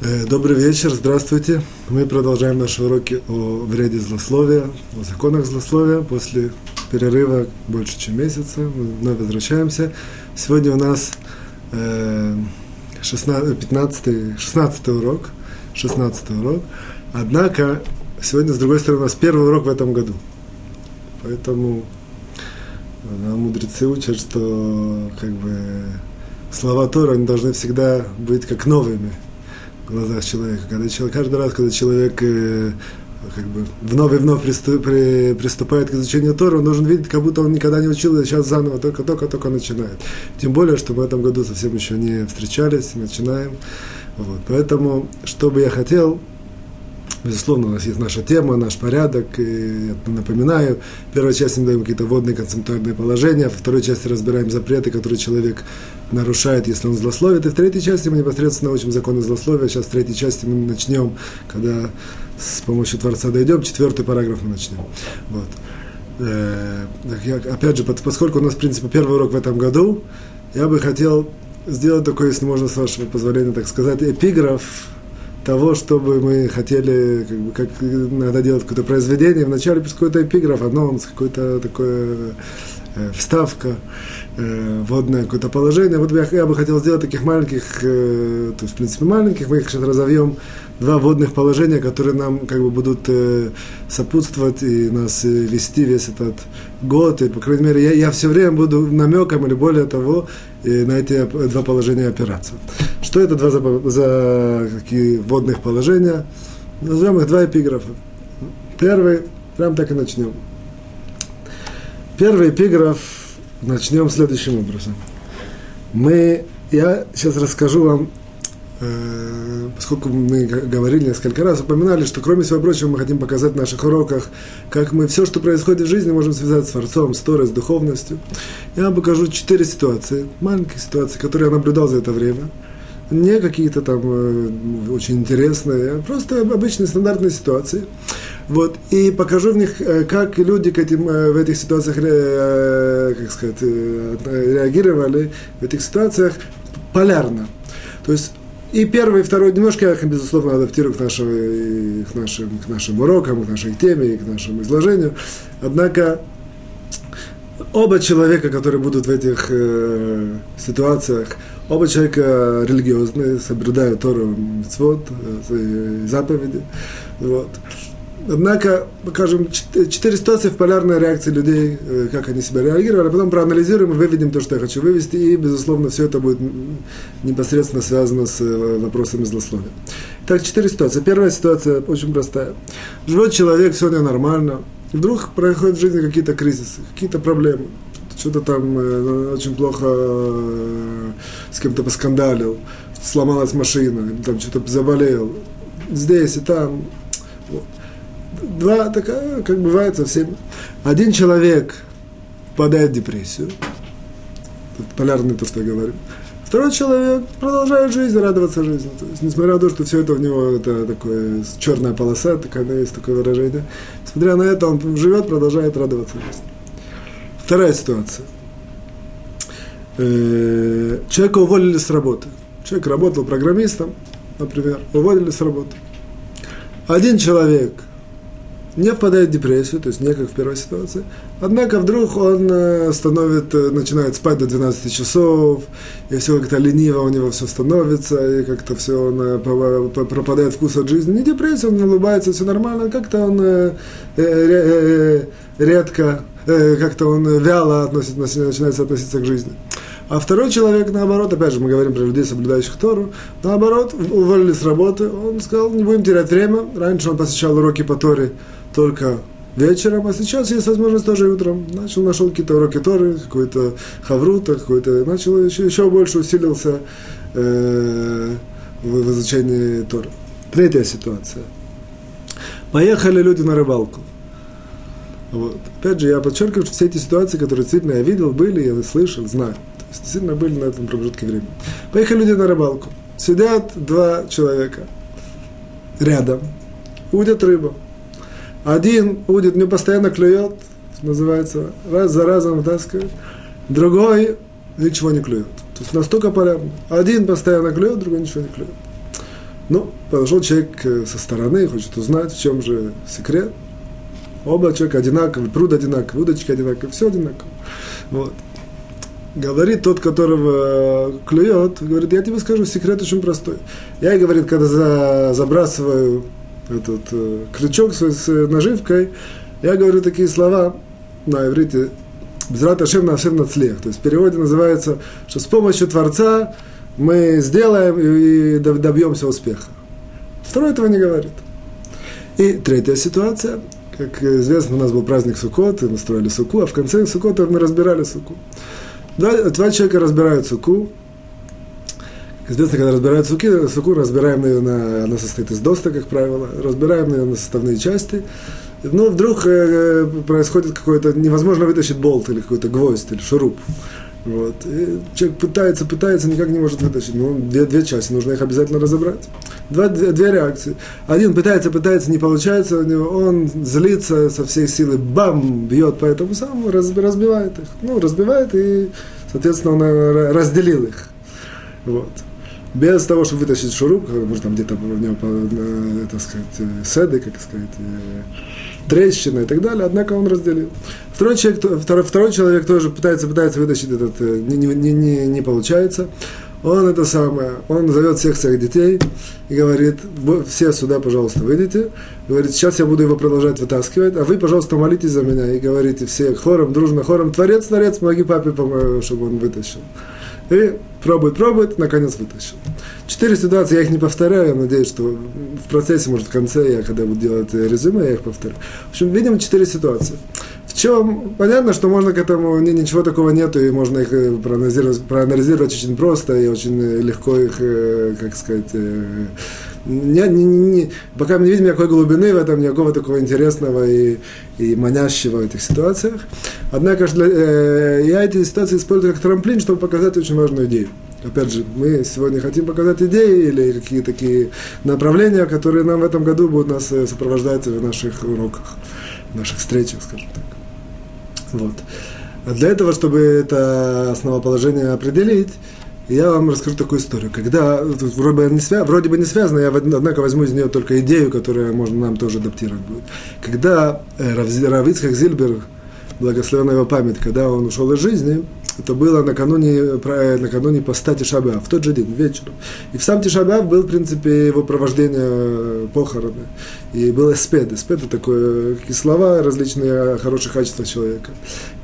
Э, добрый вечер, здравствуйте. Мы продолжаем наши уроки о вреде злословия, о законах злословия. После перерыва больше, чем месяца мы вновь возвращаемся. Сегодня у нас 16, 15, 16 урок. 16 урок. Однако, сегодня, с другой стороны, у нас первый урок в этом году. Поэтому э, мудрецы учат, что как бы слова Тора они должны всегда быть как новыми – глазах человека. Когда человек, каждый раз, когда человек э, как бы вновь и вновь приступ, при, приступает к изучению Тора, он должен видеть, как будто он никогда не учил, а сейчас заново только-только-только начинает. Тем более, что в этом году совсем еще не встречались, начинаем. Вот. Поэтому, что бы я хотел, Безусловно, у нас есть наша тема, наш порядок. И напоминаю, в первой части мы даем какие-то водные концептуальные положения, во второй части разбираем запреты, которые человек нарушает, если он злословит. И в третьей части мы непосредственно учим законы злословия. Сейчас в третьей части мы начнем, когда с помощью Творца дойдем, четвертый параграф мы начнем. Вот. Э, я, опять же, поскольку у нас, в принципе, первый урок в этом году, я бы хотел сделать такой, если можно, с вашего позволения, так сказать, эпиграф того, чтобы мы хотели, как, бы, как надо делать какое-то произведение, вначале пусть какой-то эпиграф, анонс, какой-то такое э, вставка, э, вводное какое-то положение. Вот я, я бы хотел сделать таких маленьких, э, то есть, в принципе, маленьких, мы их сейчас разовьем, два вводных положения, которые нам как бы будут э, сопутствовать и нас э, вести весь этот год. И, по крайней мере, я, я все время буду намеком или более того э, на эти два положения опираться. Что это два за, за какие вводных положения? Назовем их два эпиграфа. Первый, прям так и начнем. Первый эпиграф начнем следующим образом. Мы, я сейчас расскажу вам поскольку мы говорили несколько раз, упоминали, что кроме всего прочего мы хотим показать в наших уроках, как мы все, что происходит в жизни, можем связать с Творцом, с Торой, с духовностью. Я вам покажу четыре ситуации, маленькие ситуации, которые я наблюдал за это время. Не какие-то там э, очень интересные, а просто обычные стандартные ситуации. Вот, и покажу в них, э, как люди к этим, в этих ситуациях, как сказать, реагировали, в этих ситуациях полярно. То есть и первый, и второй, немножко я их, безусловно, адаптирую к, нашему, к, нашим, к нашим урокам, к нашей теме к нашему изложению. Однако оба человека, которые будут в этих э, ситуациях, оба человека религиозные, соблюдают Тору, митцвот, э, заповеди. Вот. Однако покажем четыре ситуации в полярной реакции людей, э, как они себя реагировали, а потом проанализируем выведем то, что я хочу вывести, и, безусловно, все это будет непосредственно связано с э, вопросами злословия. Так, четыре ситуации. Первая ситуация очень простая. Живет человек, сегодня нормально, вдруг происходят в жизни какие-то кризисы, какие-то проблемы, что-то там э, очень плохо э, с кем-то поскандалил, сломалась машина, там что-то заболел, здесь и там. Вот два, такая, как бывает со всеми. Один человек впадает в депрессию, это полярный то, что я говорю. Второй человек продолжает жизнь, радоваться жизни. То есть, несмотря на то, что все это у него это такое черная полоса, такая, есть такое выражение, несмотря на это, он живет, продолжает радоваться жизни. Вторая ситуация. Э, человека уволили с работы. Человек работал программистом, например, уволили с работы. Один человек не впадает в депрессию, то есть не как в первой ситуации. Однако вдруг он э, становит, э, начинает спать до 12 часов, и все как-то лениво у него все становится, и как-то все он э, пропадает вкус от жизни. Не депрессия, он улыбается, все нормально, как-то он редко, как-то он вяло относится, начинает относиться к жизни. А второй человек, наоборот, опять же, мы говорим про людей, соблюдающих Тору, наоборот, уволили с работы, он сказал, не будем терять время. Раньше он посещал уроки по Торе только вечером, а сейчас есть возможность тоже утром. Начал, нашел какие-то уроки Торы, какой-то хаврута, какой-то, начал еще, еще больше усилился э, в, в изучении Торы. Третья ситуация. Поехали люди на рыбалку. Вот. Опять же, я подчеркиваю, что все эти ситуации, которые действительно я видел, были, я слышал, знаю. То есть, действительно были на этом промежутке времени. Поехали люди на рыбалку. Сидят два человека рядом, удят рыбу. Один удит, не постоянно клюет, называется, раз за разом втаскивает. Другой ничего не клюет. То есть настолько полярно. Один постоянно клюет, другой ничего не клюет. Ну, подошел человек э, со стороны, хочет узнать, в чем же секрет. Оба человека одинаковые, пруд одинаковый, удочки одинаковые, все одинаково. Вот. Говорит тот, которого клюет, говорит, я тебе скажу, секрет очень простой. Я, говорит, когда за, забрасываю этот э, крючок с, с наживкой, я говорю такие слова на иврите, Безрат Ашем на всем нацлех. То есть в переводе называется, что с помощью Творца мы сделаем и добьемся успеха. Второй этого не говорит. И третья ситуация. Как известно, у нас был праздник Суккот, мы строили Суку, а в конце Суккота мы разбирали Суку. Два, два человека разбирают Суку. Известно, когда разбирают суки, суку разбираем ее на, она состоит из доста, как правило, разбираем ее на составные части. Но вдруг э, происходит какое-то, невозможно вытащить болт или какой-то гвоздь или шуруп. Вот. И человек пытается, пытается, никак не может вытащить. Ну, две, две части, нужно их обязательно разобрать. Два, две, две реакции. Один пытается, пытается, не получается у него, он злится со всей силы, бам, бьет по этому самому, разбивает их. Ну, разбивает и, соответственно, он э, разделил их. Вот. Без того, чтобы вытащить шуруп, может, там где-то у него, э, так сказать, э, седы, как сказать, трещина и так далее, однако он разделил. Второй человек, второй, второй человек тоже пытается, пытается вытащить этот, э, не, не, не, не получается. Он это самое, он зовет всех своих детей и говорит, все сюда, пожалуйста, выйдите. Говорит, сейчас я буду его продолжать вытаскивать, а вы, пожалуйста, молитесь за меня и говорите все хором, дружно хором, творец, творец, помоги папе, чтобы он вытащил. И пробует, пробует, наконец вытащил. Четыре ситуации, я их не повторяю, я надеюсь, что в процессе, может, в конце, я когда буду делать резюме, я их повторю. В общем, видим четыре ситуации. В чем, понятно, что можно к этому, ничего такого нету, и можно их э, проанализировать, проанализировать очень просто, и очень э, легко их, э, как сказать, не, не, не, пока мы не видим никакой глубины в этом, никакого такого интересного и, и манящего в этих ситуациях. Однако для, э, я эти ситуации использую как трамплин, чтобы показать очень важную идею. Опять же, мы сегодня хотим показать идеи или какие такие направления, которые нам в этом году будут нас э, сопровождать в наших уроках, в наших встречах, скажем так. Вот. А для этого, чтобы это основоположение определить, я вам расскажу такую историю. Когда, вроде бы, не свя, вроде бы не связано, я, однако, возьму из нее только идею, которая можно нам тоже адаптировать будет. Когда э, Равицхак Зильбер, благословенная его память, когда он ушел из жизни, это было накануне, накануне поста Тишабав, в тот же день, вечером. И в сам Тишабав был, в принципе, его провождение похороны. И был эспед. Эспед – это такое, какие слова различные о хороших качествах человека.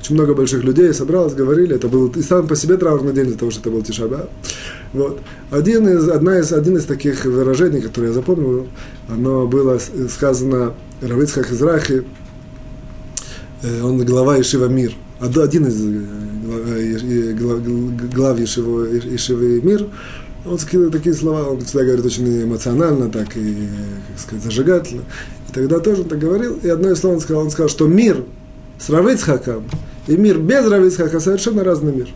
Очень много больших людей собралось, говорили. Это был и сам по себе траурный день для того, что это был Тишабав. Вот. Один из, одна из, один из таких выражений, которые я запомнил, оно было сказано Равицхак Израхи, он глава Ишива Мир – один из э, глав Ешивы, Ешивы Мир, он сказал такие слова, он всегда говорит очень эмоционально, так и, как сказать, зажигательно. И тогда тоже он так говорил, и одно из слов он сказал, он сказал, что мир с Равицхаком и мир без Равицхака совершенно разный мир.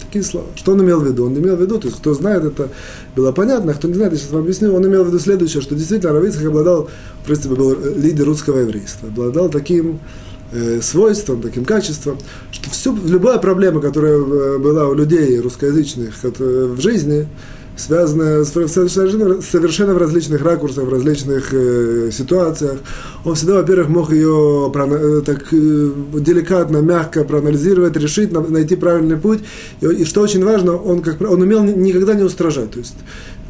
Такие слова. Что он имел в виду? Он имел в виду, то есть кто знает, это было понятно, а кто не знает, я сейчас вам объясню, он имел в виду следующее, что действительно Равицхак обладал, в принципе, был лидер русского еврейства, обладал таким э, свойством, таким качеством, что всю, любая проблема, которая э, была у людей русскоязычных в жизни, связанная совершенно, совершенно в различных ракурсах, в различных э, ситуациях. Он всегда, во-первых, мог ее э, так э, деликатно, мягко проанализировать, решить, найти правильный путь. И, и что очень важно, он, как, он умел никогда не устражать. То есть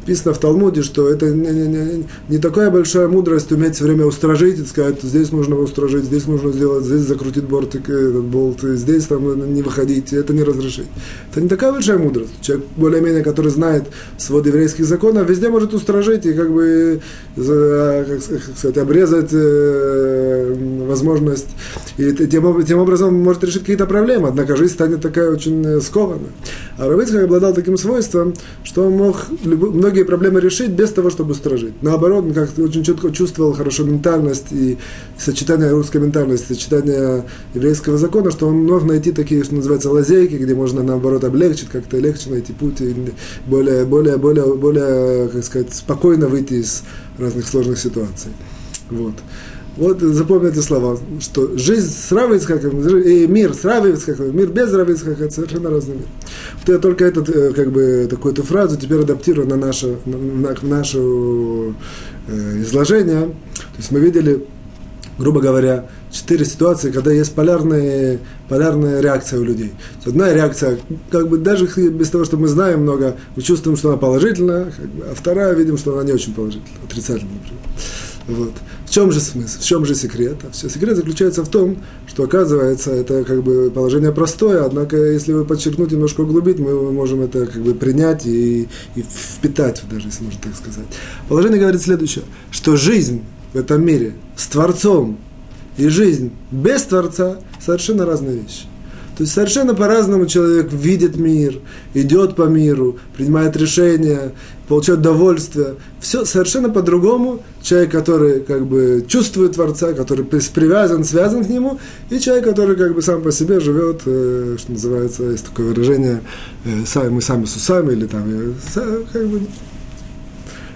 Написано в Талмуде, что это не, не, не, не такая большая мудрость уметь все время устражить и сказать, здесь нужно устражить, здесь нужно сделать, здесь закрутить бортик, этот болт, здесь там не выходить, это не разрешить. Это не такая большая мудрость. Человек, более-менее, который знает свод еврейских законов, везде может устражить и как бы, как сказать, обрезать э, возможность. И тем, тем образом может решить какие-то проблемы, однако жизнь станет такая очень скованная. А Равицкак обладал таким свойством, что он мог любой, многие проблемы решить без того, чтобы стражить. Наоборот, он как-то очень четко чувствовал хорошо ментальность и сочетание русской ментальности, сочетание еврейского закона, что он мог найти такие, что называется, лазейки, где можно, наоборот, облегчить, как-то легче найти путь и более, более, более, более, как сказать, спокойно выйти из разных сложных ситуаций. Вот. Вот запомните слова, что жизнь с Равой и мир с Равой мир без Равой это совершенно разный мир. Вот я только этот, э, как бы, такую эту фразу теперь адаптирую на наше, на, на наше э, изложение. То есть мы видели, грубо говоря, четыре ситуации, когда есть полярные, полярная реакция у людей. Одна реакция, как бы даже без того, что мы знаем много, мы чувствуем, что она положительная, как бы, а вторая видим, что она не очень положительная, отрицательная, например. Вот. В чем же смысл, в чем же секрет? А все секрет заключается в том, что оказывается это как бы положение простое, однако если вы подчеркнуть, немножко углубить, мы можем это как бы принять и, и впитать, даже если можно так сказать. Положение говорит следующее, что жизнь в этом мире с Творцом и жизнь без Творца совершенно разные вещи. То есть совершенно по-разному человек видит мир, идет по миру, принимает решения, получает удовольствие. Все совершенно по-другому. Человек, который как бы чувствует Творца, который привязан, связан к нему, и человек, который как бы сам по себе живет, э, что называется, есть такое выражение, э, сами, мы сами с усами, или там, э, как бы,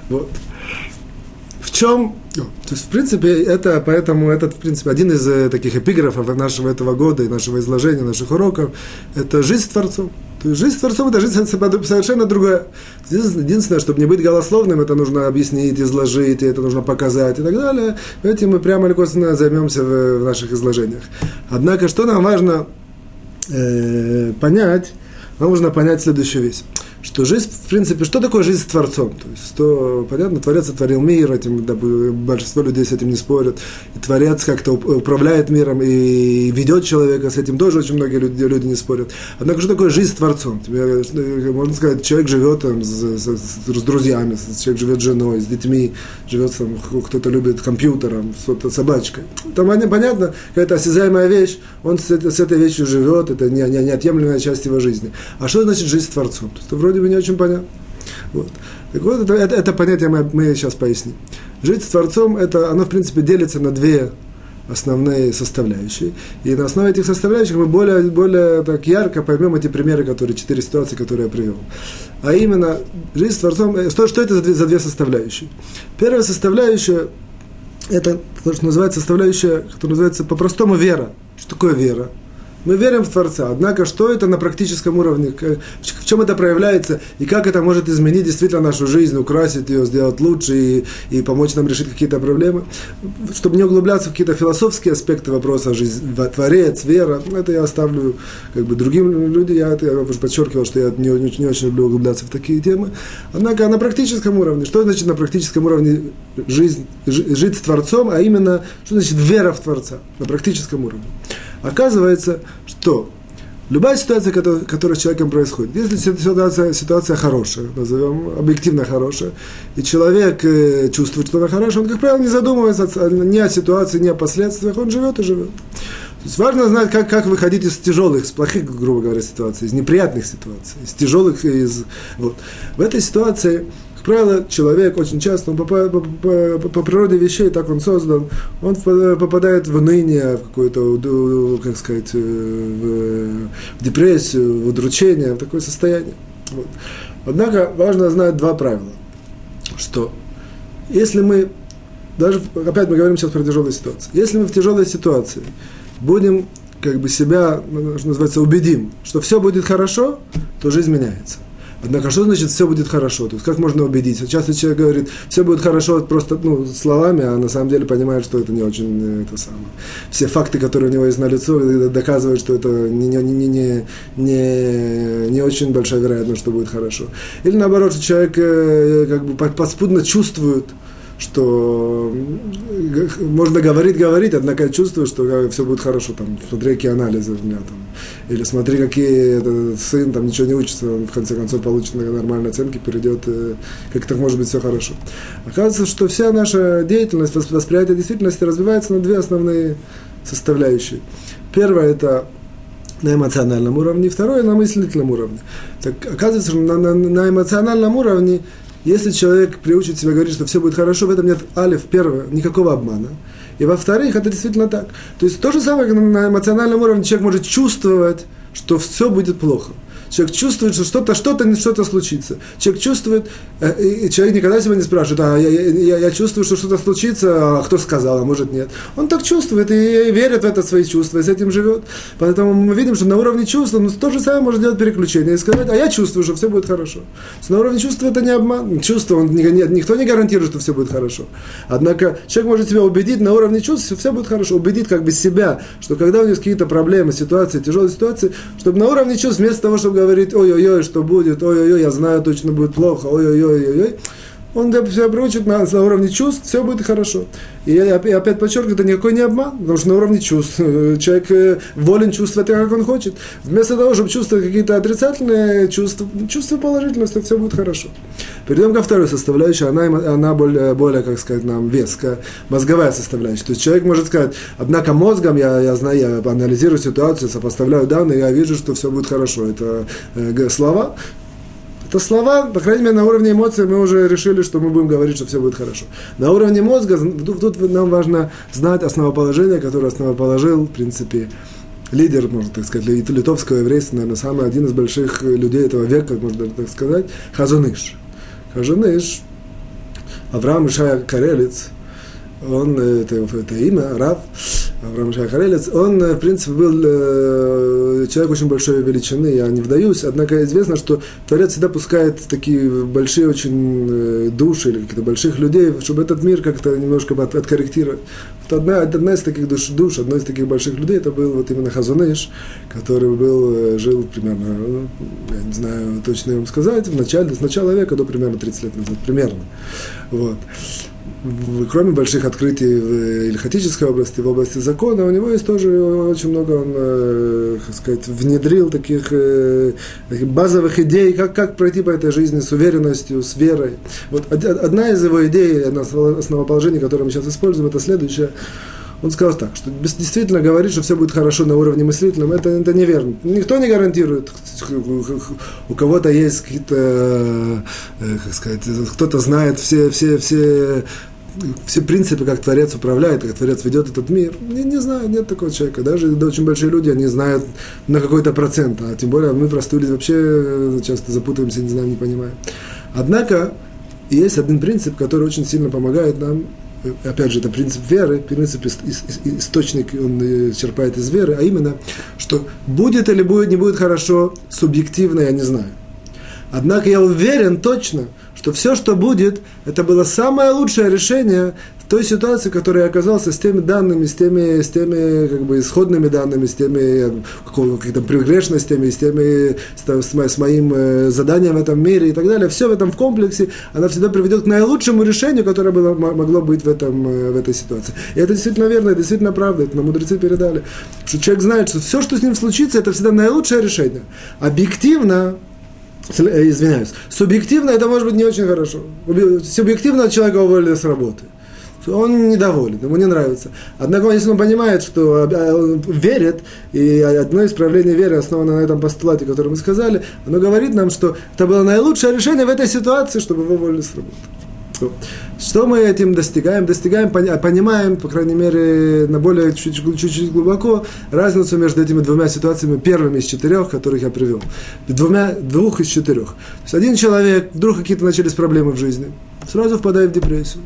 вот чем, то есть, в принципе, это, поэтому этот, в принципе, один из э, таких эпиграфов нашего этого года и нашего изложения, наших уроков, это жизнь с Творцом. То есть жизнь с Творцом – это жизнь совершенно другая. Единственное, чтобы не быть голословным, это нужно объяснить, изложить, это нужно показать и так далее. Этим мы прямо или косвенно займемся в наших изложениях. Однако, что нам важно э, понять, нам нужно понять следующую вещь что жизнь, в принципе, что такое жизнь с Творцом? То есть, что, понятно, Творец сотворил мир, этим, да, большинство людей с этим не спорят, и Творец как-то управляет миром и ведет человека, с этим тоже очень многие люди, люди не спорят. Однако, что такое жизнь с Творцом? Тебе, э, можно сказать, человек живет там, с, с, с друзьями, человек живет с женой, с детьми, живет там, кто-то любит компьютером, с собачкой. Там понятно, какая-то осязаемая вещь, он с, с этой вещью живет, это не, не, неотъемлемая часть его жизни. А что значит жизнь с Творцом? То есть, вроде бы не очень понятно. Вот. Так вот, это, это, это понятие мы, мы сейчас поясним. Жить с Творцом, это, оно, в принципе, делится на две основные составляющие. И на основе этих составляющих мы более, более так ярко поймем эти примеры, которые, четыре ситуации, которые я привел. А именно, жизнь с Творцом, что, что это за две, за две составляющие? Первая составляющая, это то, что называется составляющая, которая называется по-простому вера. Что такое вера? Мы верим в Творца. Однако, что это на практическом уровне, в чем это проявляется, и как это может изменить действительно нашу жизнь, украсить ее, сделать лучше и, и помочь нам решить какие-то проблемы. Чтобы не углубляться в какие-то философские аспекты вопроса жизнь, Творец, вера, это я оставлю как бы другим людям. Я, я уже подчеркивал, что я не, не, не очень люблю углубляться в такие темы. Однако на практическом уровне, что значит на практическом уровне жизнь, жить с Творцом, а именно, что значит вера в Творца на практическом уровне. Оказывается, что любая ситуация, которая, которая с человеком происходит, если ситуация, ситуация хорошая, назовем объективно хорошая, и человек э, чувствует, что она хорошая, он, как правило, не задумывается ни о ситуации, ни о последствиях, он живет и живет. То есть важно знать, как, как выходить из тяжелых, из плохих, грубо говоря, ситуаций, из неприятных ситуаций, из тяжелых, из... Вот. В этой ситуации правило, человек очень часто, он по, по, по, по природе вещей, так он создан, он попадает в ныне, в какую-то, как сказать, э, в, в депрессию, в удручение, в такое состояние. Вот. Однако важно знать два правила, что если мы, даже, опять мы говорим сейчас про тяжелую ситуацию, если мы в тяжелой ситуации будем как бы себя, ну, что называется, убедим, что все будет хорошо, то жизнь меняется. Однако, что значит все будет хорошо? То есть, как можно убедить? Часто человек говорит, все будет хорошо просто ну, словами, а на самом деле понимает, что это не очень э, это самое. Все факты, которые у него есть на лицо, э, доказывают, что это не, не, не, не, не, не очень большая вероятность, что будет хорошо. Или наоборот, человек э, как бы подспудно чувствует, что можно говорить, говорить, однако чувствую, что все будет хорошо, там, смотри, какие анализы у меня там, или смотри, какие этот сын там ничего не учится, он в конце концов получит нормальные оценки, перейдет, э, как так может быть все хорошо. Оказывается, что вся наша деятельность, восприятие действительности разбивается на две основные составляющие. Первое – это на эмоциональном уровне, второе – на мыслительном уровне. Так оказывается, что на, на, на эмоциональном уровне если человек приучит себя говорить, что все будет хорошо, в этом нет, алиф, первое, никакого обмана. И во-вторых, это действительно так. То есть то же самое, как на эмоциональном уровне человек может чувствовать, что все будет плохо. Человек чувствует, что что-то, что-то, что-то случится. Человек чувствует, э, и человек никогда себя не спрашивает, а я, я, я чувствую, что что-то случится, а кто сказал, а может нет. Он так чувствует и верит в это свои чувства, и с этим живет. Поэтому мы видим, что на уровне чувств он то же самое может делать переключение и сказать, а я чувствую, что все будет хорошо. На уровне чувства это не обман. Чувство, он, никто не гарантирует, что все будет хорошо. Однако человек может себя убедить на уровне чувств, что все будет хорошо. Убедить как бы себя, что когда у него какие-то проблемы, ситуации, тяжелые ситуации, чтобы на уровне чувств, вместо того, чтобы говорить, ой-ой-ой, что будет, ой-ой-ой, я знаю, точно будет плохо, ой-ой-ой-ой-ой, он себя приучит на, на уровне чувств, все будет хорошо. И я, опять подчеркиваю, это никакой не обман, потому что на уровне чувств человек э, волен чувствовать так, как он хочет. Вместо того, чтобы чувствовать какие-то отрицательные чувства, чувства положительности, все будет хорошо. Перейдем ко второй составляющей, она, она более, более, как сказать, нам веская, мозговая составляющая. То есть человек может сказать, однако мозгом я, я знаю, я анализирую ситуацию, сопоставляю данные, я вижу, что все будет хорошо. Это э, слова, это слова, по крайней мере, на уровне эмоций мы уже решили, что мы будем говорить, что все будет хорошо. На уровне мозга тут, тут нам важно знать основоположение, которое основоположил, в принципе, лидер, можно так сказать, литовского еврейства, наверное, самый один из больших людей этого века, можно так сказать, Хазуныш. Хазуныш, Авраам Ишая Карелец, он, это, это имя, Рав, Авраам Шахарелец, он, в принципе, был э, человек очень большой величины, я не вдаюсь, однако известно, что Творец всегда пускает такие большие очень э, души или каких-то больших людей, чтобы этот мир как-то немножко от, откорректировать. Вот одна, одна из таких душ, душ, одна из таких больших людей, это был вот именно Хазуныш, который был, э, жил примерно, я не знаю точно вам сказать, в начале, с начала века до примерно 30 лет назад, примерно. Вот кроме больших открытий в ильхатической области, в области закона, у него есть тоже очень много, он, э, как сказать, внедрил таких, э, таких базовых идей, как, как пройти по этой жизни с уверенностью, с верой. Вот одна из его идей, основоположений, которое мы сейчас используем, это следующее. Он сказал так, что действительно говорить, что все будет хорошо на уровне мыслительном, это, это неверно. Никто не гарантирует. У кого-то есть какие-то, э, как сказать, кто-то знает все, все, все все принципы, как Творец управляет, как Творец ведет этот мир, не, не знаю, нет такого человека. Даже да, очень большие люди, они знают на какой-то процент, а тем более мы, простые люди, вообще э, часто запутываемся, не знаем, не понимаем. Однако, есть один принцип, который очень сильно помогает нам, э, опять же, это принцип веры, принцип источник, он э, черпает из веры, а именно, что будет или будет, не будет хорошо, субъективно я не знаю. Однако я уверен точно, что все, что будет, это было самое лучшее решение в той ситуации, в которой я оказался с теми данными, с теми, с теми как бы, исходными данными, с теми какими-то прегрешностями, с, теми, с, с моим э, заданием в этом мире и так далее. Все в этом в комплексе, она всегда приведет к наилучшему решению, которое было, могло быть в, этом, э, в этой ситуации. И это действительно верно, это действительно правда, это нам мудрецы передали. Что человек знает, что все, что с ним случится, это всегда наилучшее решение. Объективно, извиняюсь, субъективно это может быть не очень хорошо. Субъективно человека уволили с работы. Он недоволен, ему не нравится. Однако, если он понимает, что э, он верит, и одно из проявлений веры основано на этом постулате, который мы сказали, оно говорит нам, что это было наилучшее решение в этой ситуации, чтобы его уволили с работы. Что мы этим достигаем? Достигаем, понимаем, по крайней мере, на более чуть-чуть глубоко, разницу между этими двумя ситуациями, первыми из четырех, которых я привел. Двумя, двух из четырех. То есть один человек, вдруг какие-то начались проблемы в жизни, сразу впадает в депрессию.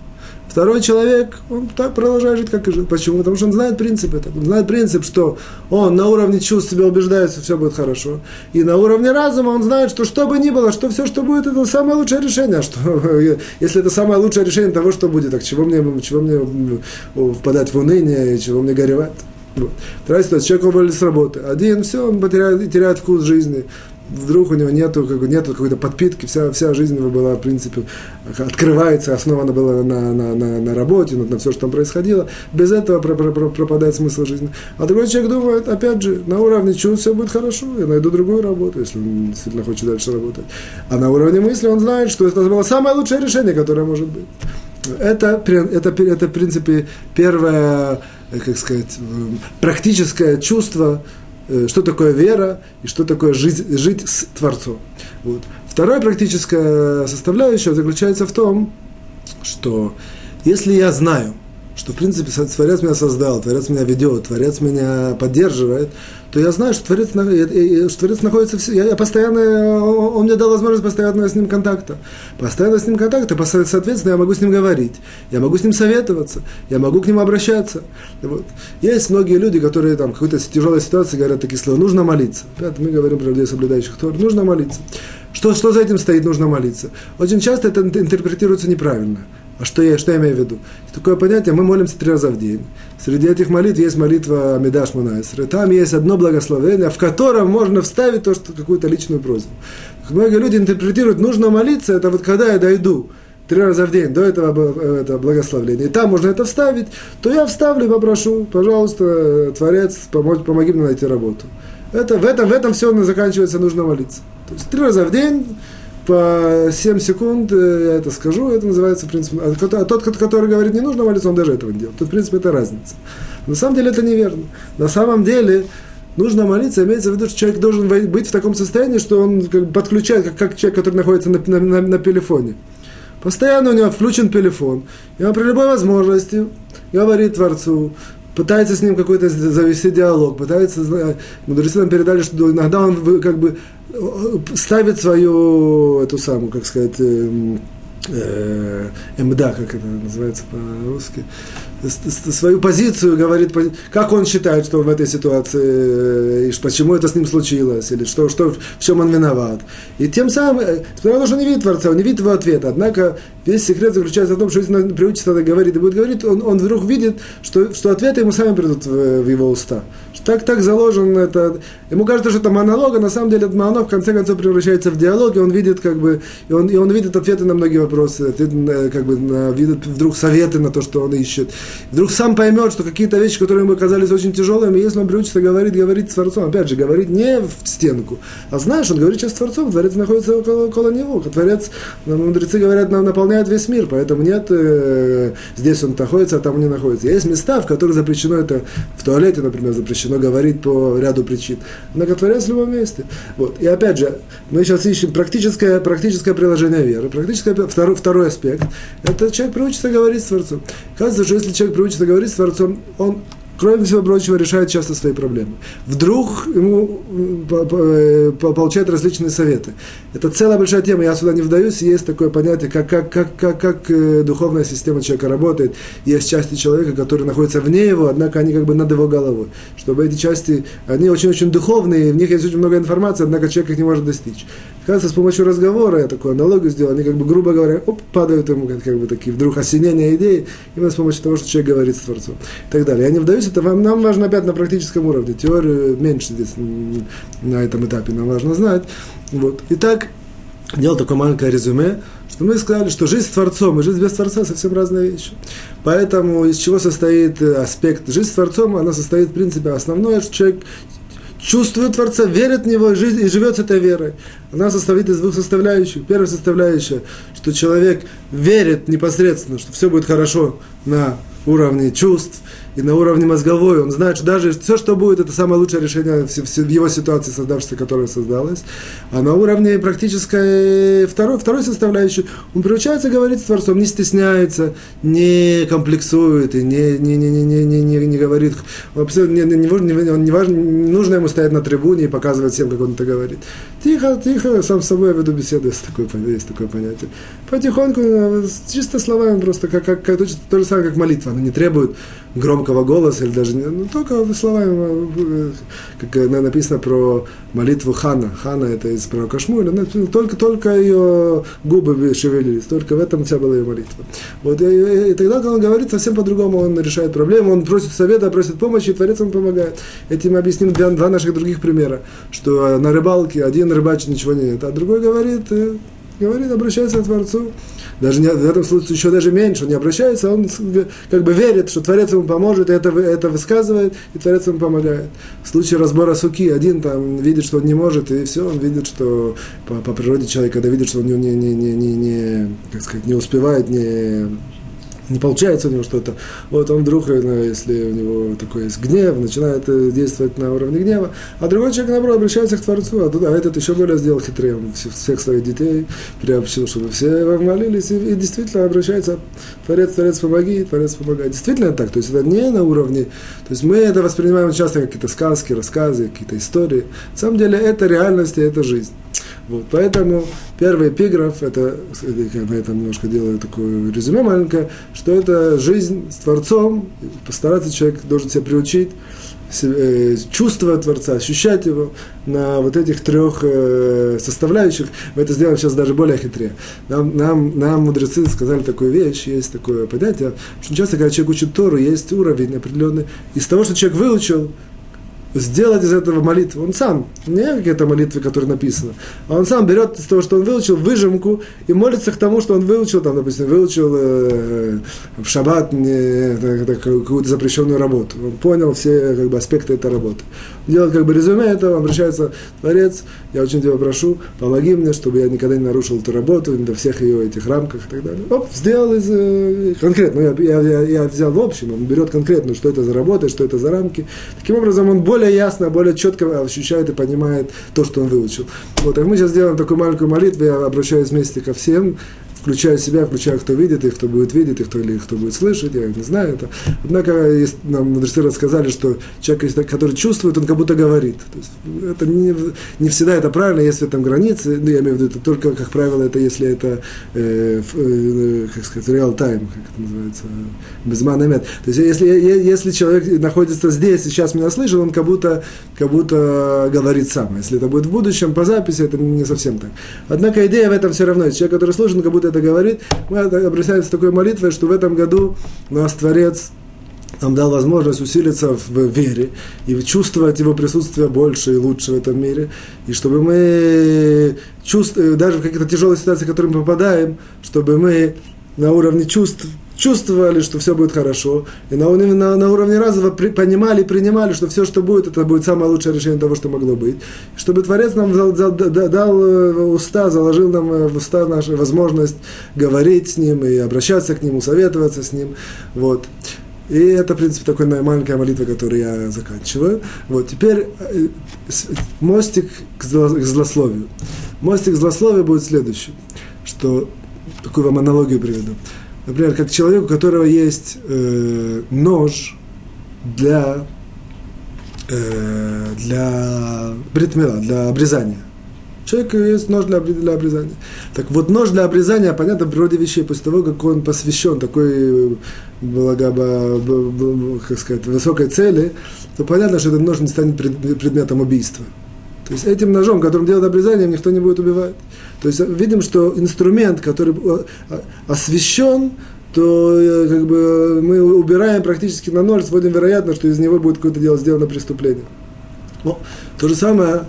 Второй человек, он так продолжает жить, как и жил. Почему? Потому что он знает принцип это. Он знает принцип, что он на уровне чувств себя убеждает, что все будет хорошо. И на уровне разума он знает, что что бы ни было, что все, что будет, это самое лучшее решение. Что, если это самое лучшее решение того, что будет, так чего мне, чего мне впадать в уныние, чего мне горевать? Вторая ситуация. Человек уволили с работы. Один, все, он потеряет, теряет вкус жизни вдруг у него нету, как, нету какой-то подпитки, вся, вся жизнь его была, в принципе, открывается, основана была на, на, на, на работе, на, на все, что там происходило. Без этого про, про, про, пропадает смысл жизни. А другой человек думает, опять же, на уровне чувств все будет хорошо, я найду другую работу, если он действительно хочет дальше работать. А на уровне мысли он знает, что это было самое лучшее решение, которое может быть. Это, это, это в принципе, первое, как сказать, практическое чувство, Э, что такое вера и что такое жить, жить с Творцом. Вот. Вторая практическая составляющая заключается в том, что если я знаю, что, в принципе, Творец меня создал, Творец меня ведет, Творец меня поддерживает, то я знаю, что Творец, что Творец находится в я, я постоянно, он мне дал возможность постоянно с ним контакта. Постоянно с ним контакта, соответственно, я могу с ним говорить, я могу с ним советоваться, я могу к нему обращаться. Вот. Есть многие люди, которые там в какой-то тяжелой ситуации говорят такие слова, нужно молиться. Мы говорим про людей, соблюдающих Тор, нужно молиться. Что, что за этим стоит, нужно молиться. Очень часто это интерпретируется неправильно. А что я, что я имею в виду? Такое понятие, мы молимся три раза в день. Среди этих молитв есть молитва Амидаш Мунайсры. Там есть одно благословение, в котором можно вставить то, что какую-то личную просьбу. Многие люди интерпретируют, нужно молиться, это вот когда я дойду три раза в день до этого это благословления, и там можно это вставить, то я вставлю и попрошу, пожалуйста, Творец, помоги, помоги мне найти работу. Это, в, этом, в этом все заканчивается, нужно молиться. То есть три раза в день по 7 секунд, э, я это скажу, это называется, в принципе, а тот, который говорит, не нужно молиться, он даже этого не делает. Тут, в принципе, это разница. На самом деле это неверно. На самом деле нужно молиться, имеется в виду, что человек должен быть в таком состоянии, что он как бы подключает, как, как человек, который находится на, на, на, на телефоне. Постоянно у него включен телефон, и он при любой возможности говорит Творцу, пытается с ним какой-то завести диалог, пытается, мудрецы нам передали, что иногда он как бы ставит свою, эту самую, как сказать, эм, э, как это называется по-русски, свою позицию, говорит, как он считает, что в этой ситуации, э, и почему это с ним случилось, или что, что, в чем он виноват. И тем самым, то, что он не видит Творца, он не видит его ответа, однако весь секрет заключается в том, что если он приучится это говорить и будет говорить, он, он вдруг видит, что, что ответы ему сами придут в, в его уста. Так, так заложен это. Ему кажется, что это монолог, а на самом деле этот монолог в конце концов превращается в диалог, и он видит, как бы, и он, и он видит ответы на многие вопросы, ответы на, как бы, на, видит вдруг советы на то, что он ищет. Вдруг сам поймет, что какие-то вещи, которые ему казались очень тяжелыми, если он приучится говорить, говорить с Творцом, опять же, говорить не в стенку, а знаешь, он говорит сейчас с Творцом, Творец находится около, около него, Творец, мудрецы говорят, нам наполняет весь мир, поэтому нет, э, здесь он находится, а там не находится. Есть места, в которых запрещено это, в туалете, например, запрещено говорить по ряду причин. Однако Творец в любом месте. Вот. И опять же, мы сейчас ищем практическое, практическое приложение веры. Практическое, второй, второй аспект, это человек приучится говорить с Творцом. Кажется, что если человек приучится говорить с Творцом, он кроме всего прочего, решает часто свои проблемы. Вдруг ему э, получает различные советы. Это целая большая тема, я сюда не вдаюсь, есть такое понятие, как, как, как, как, как э, духовная система человека работает. Есть части человека, которые находятся вне его, однако они как бы над его головой. Чтобы эти части, они очень-очень духовные, в них есть очень много информации, однако человек их не может достичь. Кажется, с помощью разговора, я такую аналогию сделал, они как бы, грубо говоря, оп, падают ему как, как бы такие вдруг осенения идеи, именно с помощью того, что человек говорит с Творцом. И так далее. Я не вдаюсь, это вам, нам важно опять на практическом уровне. Теорию меньше здесь на этом этапе нам важно знать. Вот. Итак, делал такое маленькое резюме, что мы сказали, что жизнь с Творцом и жизнь без Творца совсем разные вещи. Поэтому из чего состоит аспект жизнь с Творцом, она состоит, в принципе, основное, что человек чувствует Творца, верит в Него и живет с этой верой. Она состоит из двух составляющих. Первая составляющая, что человек верит непосредственно, что все будет хорошо на уровне чувств, и на уровне мозговой, он знает, что даже все, что будет, это самое лучшее решение в его ситуации, создавшейся, которая создалась. А на уровне практической второй, второй составляющей, он приучается говорить с Творцом, не стесняется, не комплексует и не, не, не, не, не, не, не, не говорит, абсолютно не, не, не, не, важно, не нужно ему стоять на трибуне и показывать всем, как он это говорит. Тихо, тихо, сам с собой я веду беседу, есть такое, есть такое понятие. Потихоньку, чисто словами просто, как, как, как, то, то же самое, как молитва, она не требует громкого голоса, или даже не, ну, только словами, э, как написано про молитву Хана. Хана это из пророка Шмуэля, ну, только, только ее губы шевелились, только в этом вся была ее молитва. Вот, и, и тогда, когда он говорит, совсем по-другому он решает проблему, он просит совета, просит помощи, и Творец ему помогает. Этим объясним два, два наших других примера, что на рыбалке один рыбачит, ничего нет, а другой говорит, э, говорит, обращается к Творцу. Даже не, в этом случае еще даже меньше, он не обращается, он как бы верит, что Творец ему поможет, и это, это высказывает, и Творец ему помогает. В случае разбора суки, один там видит, что он не может, и все, он видит, что по, по природе человека, когда видит, что он не, не, не, не, не, как сказать, не успевает, не не получается у него что-то. Вот он вдруг, э, если у него такой есть гнев, начинает э, действовать на уровне гнева, а другой человек, наоборот, обращается к Творцу, а, туда, а этот еще более сделал хитрее, он всех своих детей приобщил, чтобы все молились, и, и действительно обращается, Творец, Творец, помоги, Творец, помогает. Действительно так, то есть это не на уровне, то есть мы это воспринимаем часто как какие-то сказки, рассказы, какие-то истории. На самом деле это реальность и это жизнь. Вот, поэтому первый эпиграф, это, я на этом немножко делаю такое резюме маленькое, что это жизнь с Творцом, постараться человек должен себя приучить, э, чувствовать Творца, ощущать его на вот этих трех э, составляющих. Мы это сделаем сейчас даже более хитрее. Нам, нам, нам мудрецы сказали такую вещь, есть такое понятие, очень часто, когда человек учит Тору, есть уровень определенный. Из того, что человек выучил, сделать из этого молитву. Он сам, не какие-то молитвы, которые написаны, а он сам берет из того, что он выучил, выжимку и молится к тому, что он выучил, там, допустим, выучил э, в шаббат не, какую-то запрещенную работу. Он понял все как бы, аспекты этой работы. Делает как бы резюме этого, обращается Творец, я очень тебя прошу, помоги мне, чтобы я никогда не нарушил эту работу, до всех ее этих рамках и так далее. Оп, сделал из, э, конкретно, я, я, я, я взял в общем, он берет конкретно, что это за работа, что это за рамки. Таким образом, он более более ясно, более четко ощущает и понимает то, что он выучил. Вот, и мы сейчас сделаем такую маленькую молитву, я обращаюсь вместе ко всем, включая себя, включая, кто видит и кто будет видеть, и кто, или кто будет слышать, я не знаю это. Однако есть, нам мудрецы рассказали, что человек, который чувствует, он как будто говорит. То есть, это не, не всегда это правильно, если там границы, ну, я имею в виду, это только, как правило, это если это, э, э, как сказать, real time, как это называется, без мет. То есть, если, если человек находится здесь сейчас меня слышит, он как будто, как будто говорит сам. Если это будет в будущем, по записи, это не совсем так. Однако идея в этом все равно. Человек, который слышит, он как будто это говорит, мы обращаемся с такой молитвой, что в этом году нас Творец нам дал возможность усилиться в вере и чувствовать его присутствие больше и лучше в этом мире, и чтобы мы чувствовали, даже в каких-то тяжелых ситуациях, в которые мы попадаем, чтобы мы на уровне чувств чувствовали, что все будет хорошо, и на, на, на уровне разума при, понимали, принимали, что все, что будет, это будет самое лучшее решение того, что могло быть. Чтобы Творец нам дал, дал, дал э, уста, заложил нам э, в уста нашу возможность говорить с Ним и обращаться к Нему, советоваться с Ним. Вот. И это, в принципе, такая маленькая молитва, которую я заканчиваю. Вот, теперь э, мостик к злословию. Мостик к злословию будет следующий, что такую вам аналогию приведу. Например, как человек, у которого есть э, нож для, э, для бритмила, для обрезания. Человек есть нож для, для обрезания. Так вот, нож для обрезания, понятно, в природе вещей, после того, как он посвящен такой, благо, как сказать, высокой цели, то понятно, что этот нож не станет предметом убийства. То есть этим ножом, которым делают обрезание, никто не будет убивать. То есть видим, что инструмент, который освещен, то э, как бы, мы убираем практически на ноль, сводим вероятно, что из него будет какое-то дело сделано преступление. Но, то же самое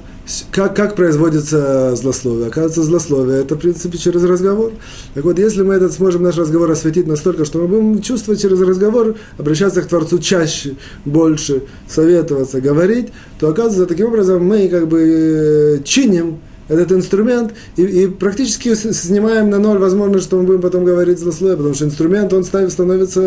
как, как производится злословие? Оказывается, злословие – это, в принципе, через разговор. Так вот, если мы этот сможем наш разговор осветить настолько, что мы будем чувствовать через разговор, обращаться к Творцу чаще, больше, советоваться, говорить, то, оказывается, таким образом мы как бы э, чиним этот инструмент и, и практически снимаем на ноль возможность, что мы будем потом говорить злословие, потому что инструмент, он ставит, становится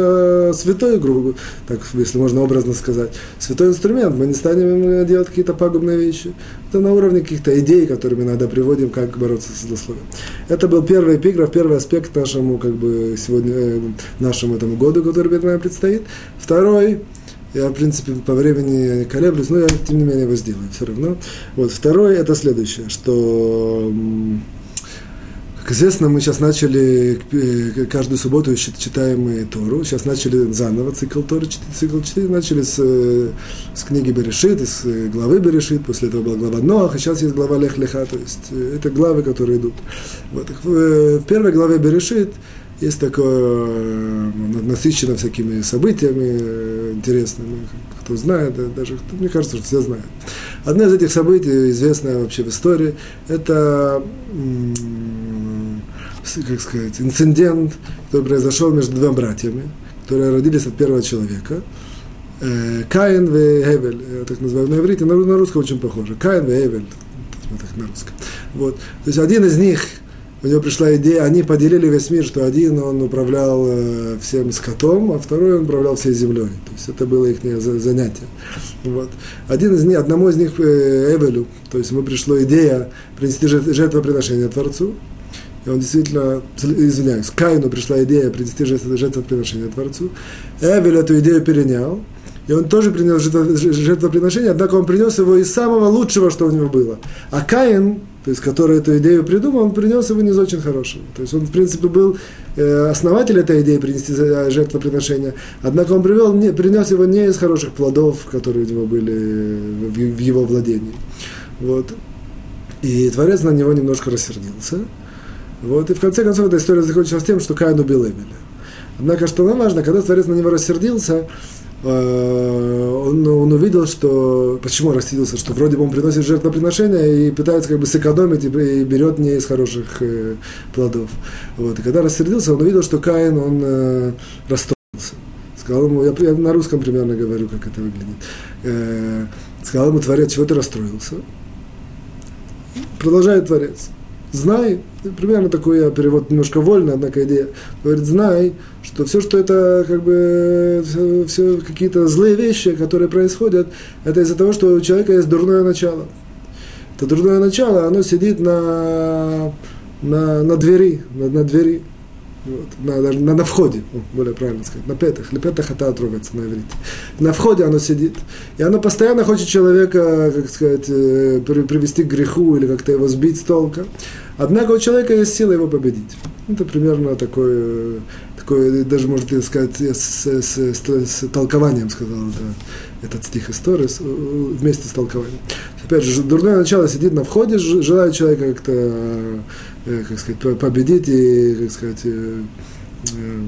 э, святой, грубо так, если можно образно сказать. Святой инструмент, мы не станем делать какие-то пагубные вещи. Это на уровне каких-то идей, которыми надо приводим, как бороться с злословием. Это был первый эпиграф, первый аспект нашему, как бы, сегодня, э, нашему этому году, который перед нами предстоит. Второй, я, в принципе, по времени колеблюсь, но я, тем не менее, его сделаю все равно. Вот, второе, это следующее, что, как известно, мы сейчас начали э, каждую субботу читаем Тору, сейчас начали заново цикл Торы, цикл 4, начали с, э, с книги Берешит, из э, главы Берешит, после этого была глава Ноах, и сейчас есть глава Лех Леха, то есть это главы, которые идут. Вот. В первой главе Берешит есть такое насыщено всякими событиями э, интересными, кто знает, даже, мне кажется, что все знают. Одно из этих событий, известное вообще в истории, это, как сказать, инцидент, который произошел между двумя братьями, которые родились от первого человека. Э, Каин и Эвель, я так называю на иврите, на, русском очень похоже. Каин и Эвель, так на русском. Вот. То есть один из них – у него пришла идея, они поделили весь мир, что один он управлял э, всем скотом, а второй он управлял всей землей. То есть это было их занятие. Вот. Один из них, одному из них, э, Эвелю, то есть ему пришла идея принести жертвоприношение Творцу, и он действительно, извиняюсь, Каину пришла идея принести жертвоприношение Творцу. Эвель эту идею перенял, и он тоже принес жертвоприношение, однако он принес его из самого лучшего, что у него было. А Каин, то есть, который эту идею придумал, он принес его не из очень хорошего. То есть он, в принципе, был э, основатель этой идеи принести жертвоприношение, однако он привел, не, принес его не из хороших плодов, которые у него были в, в его владении. Вот. И Творец на него немножко рассердился. Вот. И в конце концов эта история закончилась тем, что Каин убил Эбеля. Однако, что нам важно, когда Творец на него рассердился, Э, он, он увидел, что почему рассердился, что вроде бы он приносит жертвоприношение и пытается как бы сэкономить и, и берет не из хороших э, плодов. Вот. И когда рассердился, он увидел, что Каин, он э, расстроился. Сказал ему, я, я на русском примерно говорю, как это выглядит. Э, сказал ему, Творец, чего ты расстроился? Продолжает Творец знай, примерно такой я перевод немножко вольно, однако идея, говорит, знай, что все, что это как бы все какие-то злые вещи, которые происходят, это из-за того, что у человека есть дурное начало. Это дурное начало, оно сидит на, на, на двери, на, на двери. Вот, на, на, на входе, более правильно сказать, на пятах, на пятах это отрубается на иврите. На входе оно сидит. И оно постоянно хочет человека, как сказать, э, привести к греху или как-то его сбить с толка. Однако у человека есть сила его победить. Это примерно такое, такое даже, можно сказать, с, с, с, с толкованием сказал это, этот стих истории вместе с толкованием. Опять же, дурное начало сидит на входе, желает человека как-то, как сказать, победить и, как сказать, э, э,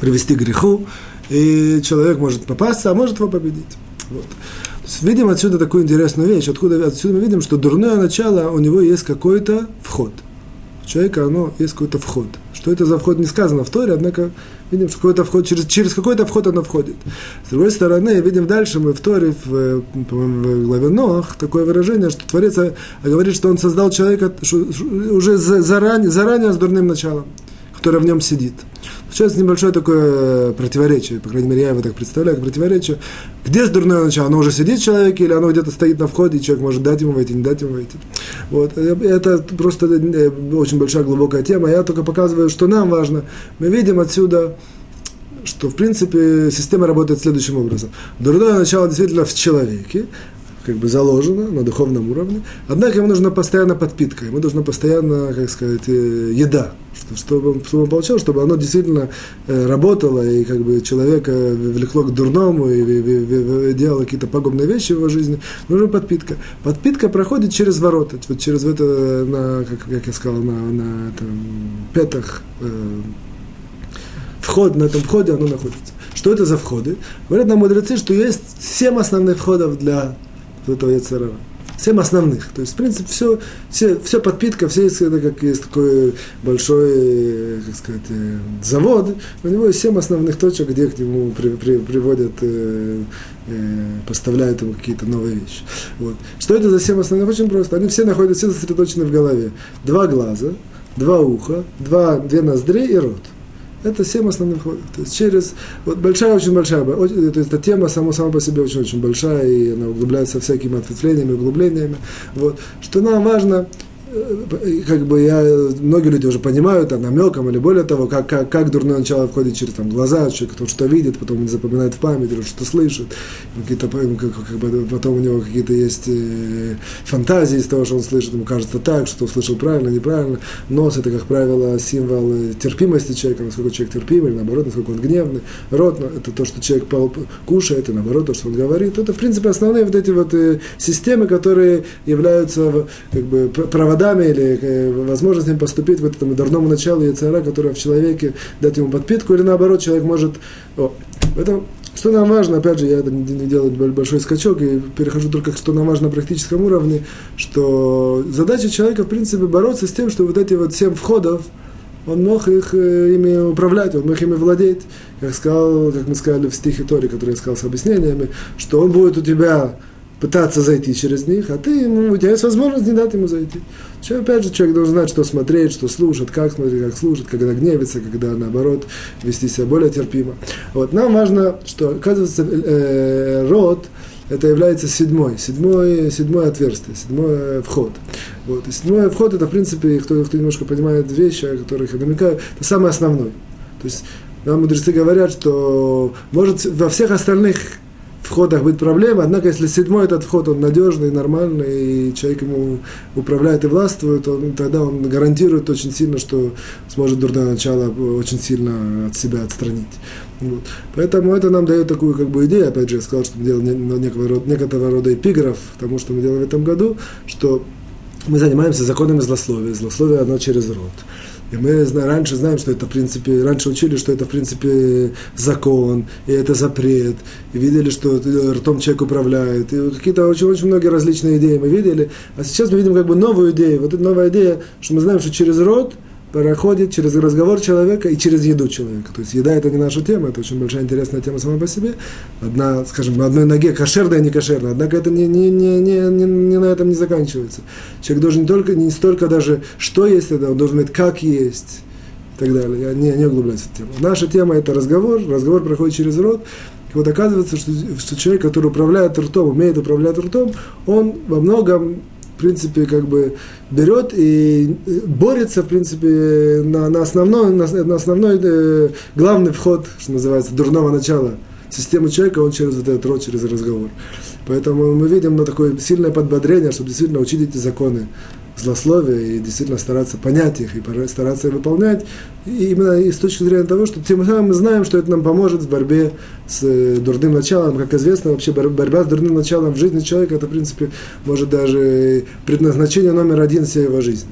привести к греху, и человек может попасться, а может его победить. Вот. Видим отсюда такую интересную вещь. Откуда, отсюда мы видим, что дурное начало, у него есть какой-то вход. У человека оно есть какой-то вход. Что это за вход, не сказано в Торе, однако видим, что какой-то вход, через, через какой-то вход оно входит. С другой стороны, видим дальше, мы в Торе, в, в главе Ноах, такое выражение, что Творец говорит, что он создал человека уже заранее, заранее с дурным началом, которое в нем сидит. Сейчас небольшое такое противоречие, по крайней мере, я его так представляю, как противоречие. Где же дурное начало? Оно уже сидит в человеке, или оно где-то стоит на входе, и человек может дать ему войти, не дать ему войти. Вот. Это просто э, очень большая глубокая тема. Я только показываю, что нам важно. Мы видим отсюда, что, в принципе, система работает следующим образом. Дурное начало действительно в человеке, как бы заложено на духовном уровне, однако ему нужна постоянно подпитка, ему нужна постоянно, как сказать, э, еда, чтобы, чтобы он получал, чтобы оно действительно э, работало и как бы человека влекло к дурному и, и, и, и делало какие-то пагубные вещи в его жизни, нужна подпитка. Подпитка проходит через ворота, вот через это, на, как, как я сказал, на, на там, пятах э, вход, на этом входе оно находится. Что это за входы? Говорят нам мудрецы, что есть семь основных входов для этого яцерара. Семь основных. То есть, в принципе, все, все, все подпитка, все это как есть такой большой, как сказать, э, завод, у него есть семь основных точек, где к нему при, при, приводят, э, э, поставляют ему какие-то новые вещи. Вот. Что это за семь основных? Очень просто. Они все находятся, все сосредоточены в голове. Два глаза, два уха, два, две ноздри и рот. Это семь основных ходов. То есть через вот большая, очень большая, то есть эта тема сама, сама по себе очень-очень большая, и она углубляется всякими ответвлениями, углублениями. Вот. Что нам важно, как бы я, многие люди уже понимают, там, намеком или более того, как, как, как дурное начало входит через там, глаза, человек кто что видит, потом он запоминает в память, или что слышит, какие-то, как, как бы, потом у него какие-то есть э, фантазии из того, что он слышит, ему кажется так, что услышал правильно, неправильно. Нос – это, как правило, символ э, терпимости человека, насколько человек терпимый, или наоборот, насколько он гневный. Рот – это то, что человек кушает, и наоборот, то, что он говорит. Это, в принципе, основные вот эти вот э, системы, которые являются как бы проводами годами или э, возможностями поступить в этом дурному началу яйцера, которое в человеке, дать ему подпитку, или наоборот, человек может... О, это, что нам важно, опять же, я это не делаю большой скачок и перехожу только, что нам важно на практическом уровне, что задача человека, в принципе, бороться с тем, что вот эти вот семь входов, он мог их э, ими управлять, он мог ими владеть. Как, сказал, как мы сказали в стихе Тори, который я сказал с объяснениями, что он будет у тебя пытаться зайти через них, а ты ему, у тебя есть возможность не дать ему зайти. Человек, опять же, человек должен знать, что смотреть, что слушать, как смотреть, как слушать, когда гневится, когда, наоборот, вести себя более терпимо. Вот. Нам важно, что, оказывается, э, род, это является седьмой, седьмой, седьмое отверстие, седьмой вход. Вот. И седьмой вход, это, в принципе, кто, кто немножко понимает вещи, о которых я намекаю, это самый основной. То есть, нам мудрецы говорят, что может во всех остальных входах быть проблема, однако если седьмой этот вход, он надежный, нормальный, и человек ему управляет и властвует, он, тогда он гарантирует очень сильно, что сможет дурное начало очень сильно от себя отстранить. Вот. Поэтому это нам дает такую как бы идею, опять же, я сказал, что мы делаем некого рода, некоторого рода эпиграф тому, что мы делаем в этом году, что мы занимаемся законами злословия. Злословие оно через род. И мы раньше знаем, что это, в принципе, раньше учили, что это, в принципе, закон, и это запрет, и видели, что ртом человек управляет, и какие-то очень-очень многие различные идеи мы видели. А сейчас мы видим как бы новую идею. Вот эта новая идея, что мы знаем, что через род – проходит через разговор человека и через еду человека. То есть еда это не наша тема, это очень большая интересная тема сама по себе. Одна, скажем, на одной ноге кошерная, не кошерная, однако это не, не, не, не, не, не на этом не заканчивается. Человек должен не только, не столько даже что есть это, он должен знать, как есть и так далее. Я не, не углубляюсь в эту тему. Наша тема это разговор, разговор проходит через рот. И вот оказывается, что, что человек, который управляет ртом, умеет управлять ртом, он во многом принципе, как бы берет и борется, в принципе, на, на основной, на, на основной э, главный вход, что называется, дурного начала системы человека, он через вот этот рот, через разговор. Поэтому мы видим на такое сильное подбодрение, чтобы действительно учить эти законы злословия и действительно стараться понять их и стараться их выполнять. И именно и с точки зрения того, что тем самым мы знаем, что это нам поможет в борьбе с э, дурным началом. Как известно, вообще борьба с дурным началом в жизни человека, это, в принципе, может даже предназначение номер один всей его жизни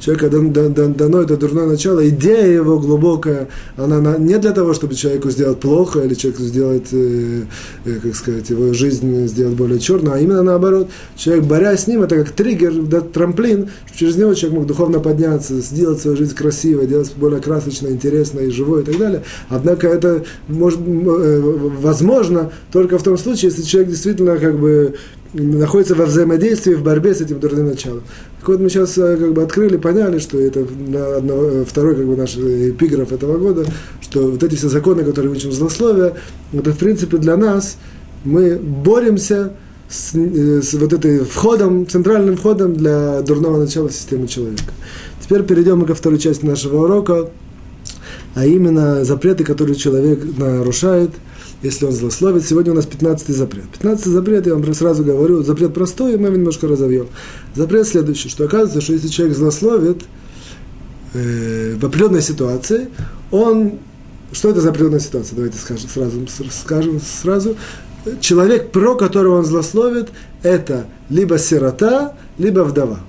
человека дано это дурное начало, идея его глубокая, она не для того, чтобы человеку сделать плохо или человеку сделать, э, э, как сказать, его жизнь сделать более черную, а именно наоборот. Человек, борясь с ним, это как триггер, да, трамплин, чтобы через него человек мог духовно подняться, сделать свою жизнь красивой, делать более красочной, интересной, живой и так далее. Однако это может, э, возможно только в том случае, если человек действительно как бы находится во взаимодействии, в борьбе с этим дурным началом. Так вот мы сейчас э, как бы открыли, поняли, что это одно, э, второй как бы наш эпиграф этого года, что вот эти все законы, которые мы учим злословия, это в принципе для нас, мы боремся с, э, с вот этой входом, центральным входом для дурного начала системы человека. Теперь перейдем мы ко второй части нашего урока, а именно запреты, которые человек нарушает – если он злословит. Сегодня у нас 15 запрет. 15 запрет, я вам сразу говорю, запрет простой, и мы его немножко разовьем. Запрет следующий, что оказывается, что если человек злословит э, в определенной ситуации, он... Что это за определенная ситуация? Давайте скажем сразу. Скажем сразу. Человек, про которого он злословит, это либо сирота, либо вдова.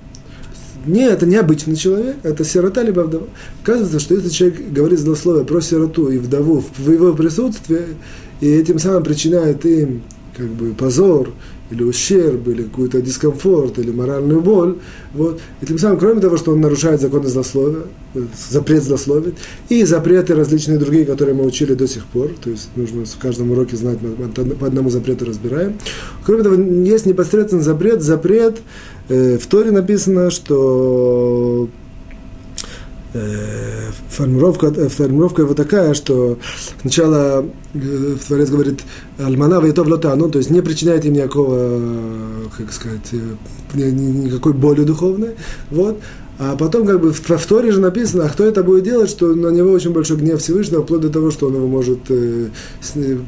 Не, это не обычный человек, это сирота либо вдова. Оказывается, что если человек говорит злословие про сироту и вдову в его присутствии, и этим самым причиняет им как бы позор, или ущерб, или какой-то дискомфорт, или моральную боль. Вот. И тем самым, кроме того, что он нарушает законы злословия, э, запрет злословить, и запреты различные другие, которые мы учили до сих пор, то есть нужно в каждом уроке знать, мы по одному запрету разбираем. Кроме того, есть непосредственно запрет, запрет, э, в Торе написано, что формировка, э, формировка его такая, что сначала э, Творец говорит «Альмана вейтов лотану», то есть не причиняет им никакого, как сказать, никакой боли духовной, вот, а потом, как бы, в Торе же написано, а кто это будет делать, что на него очень большой гнев Всевышнего, вплоть до того, что он его может э,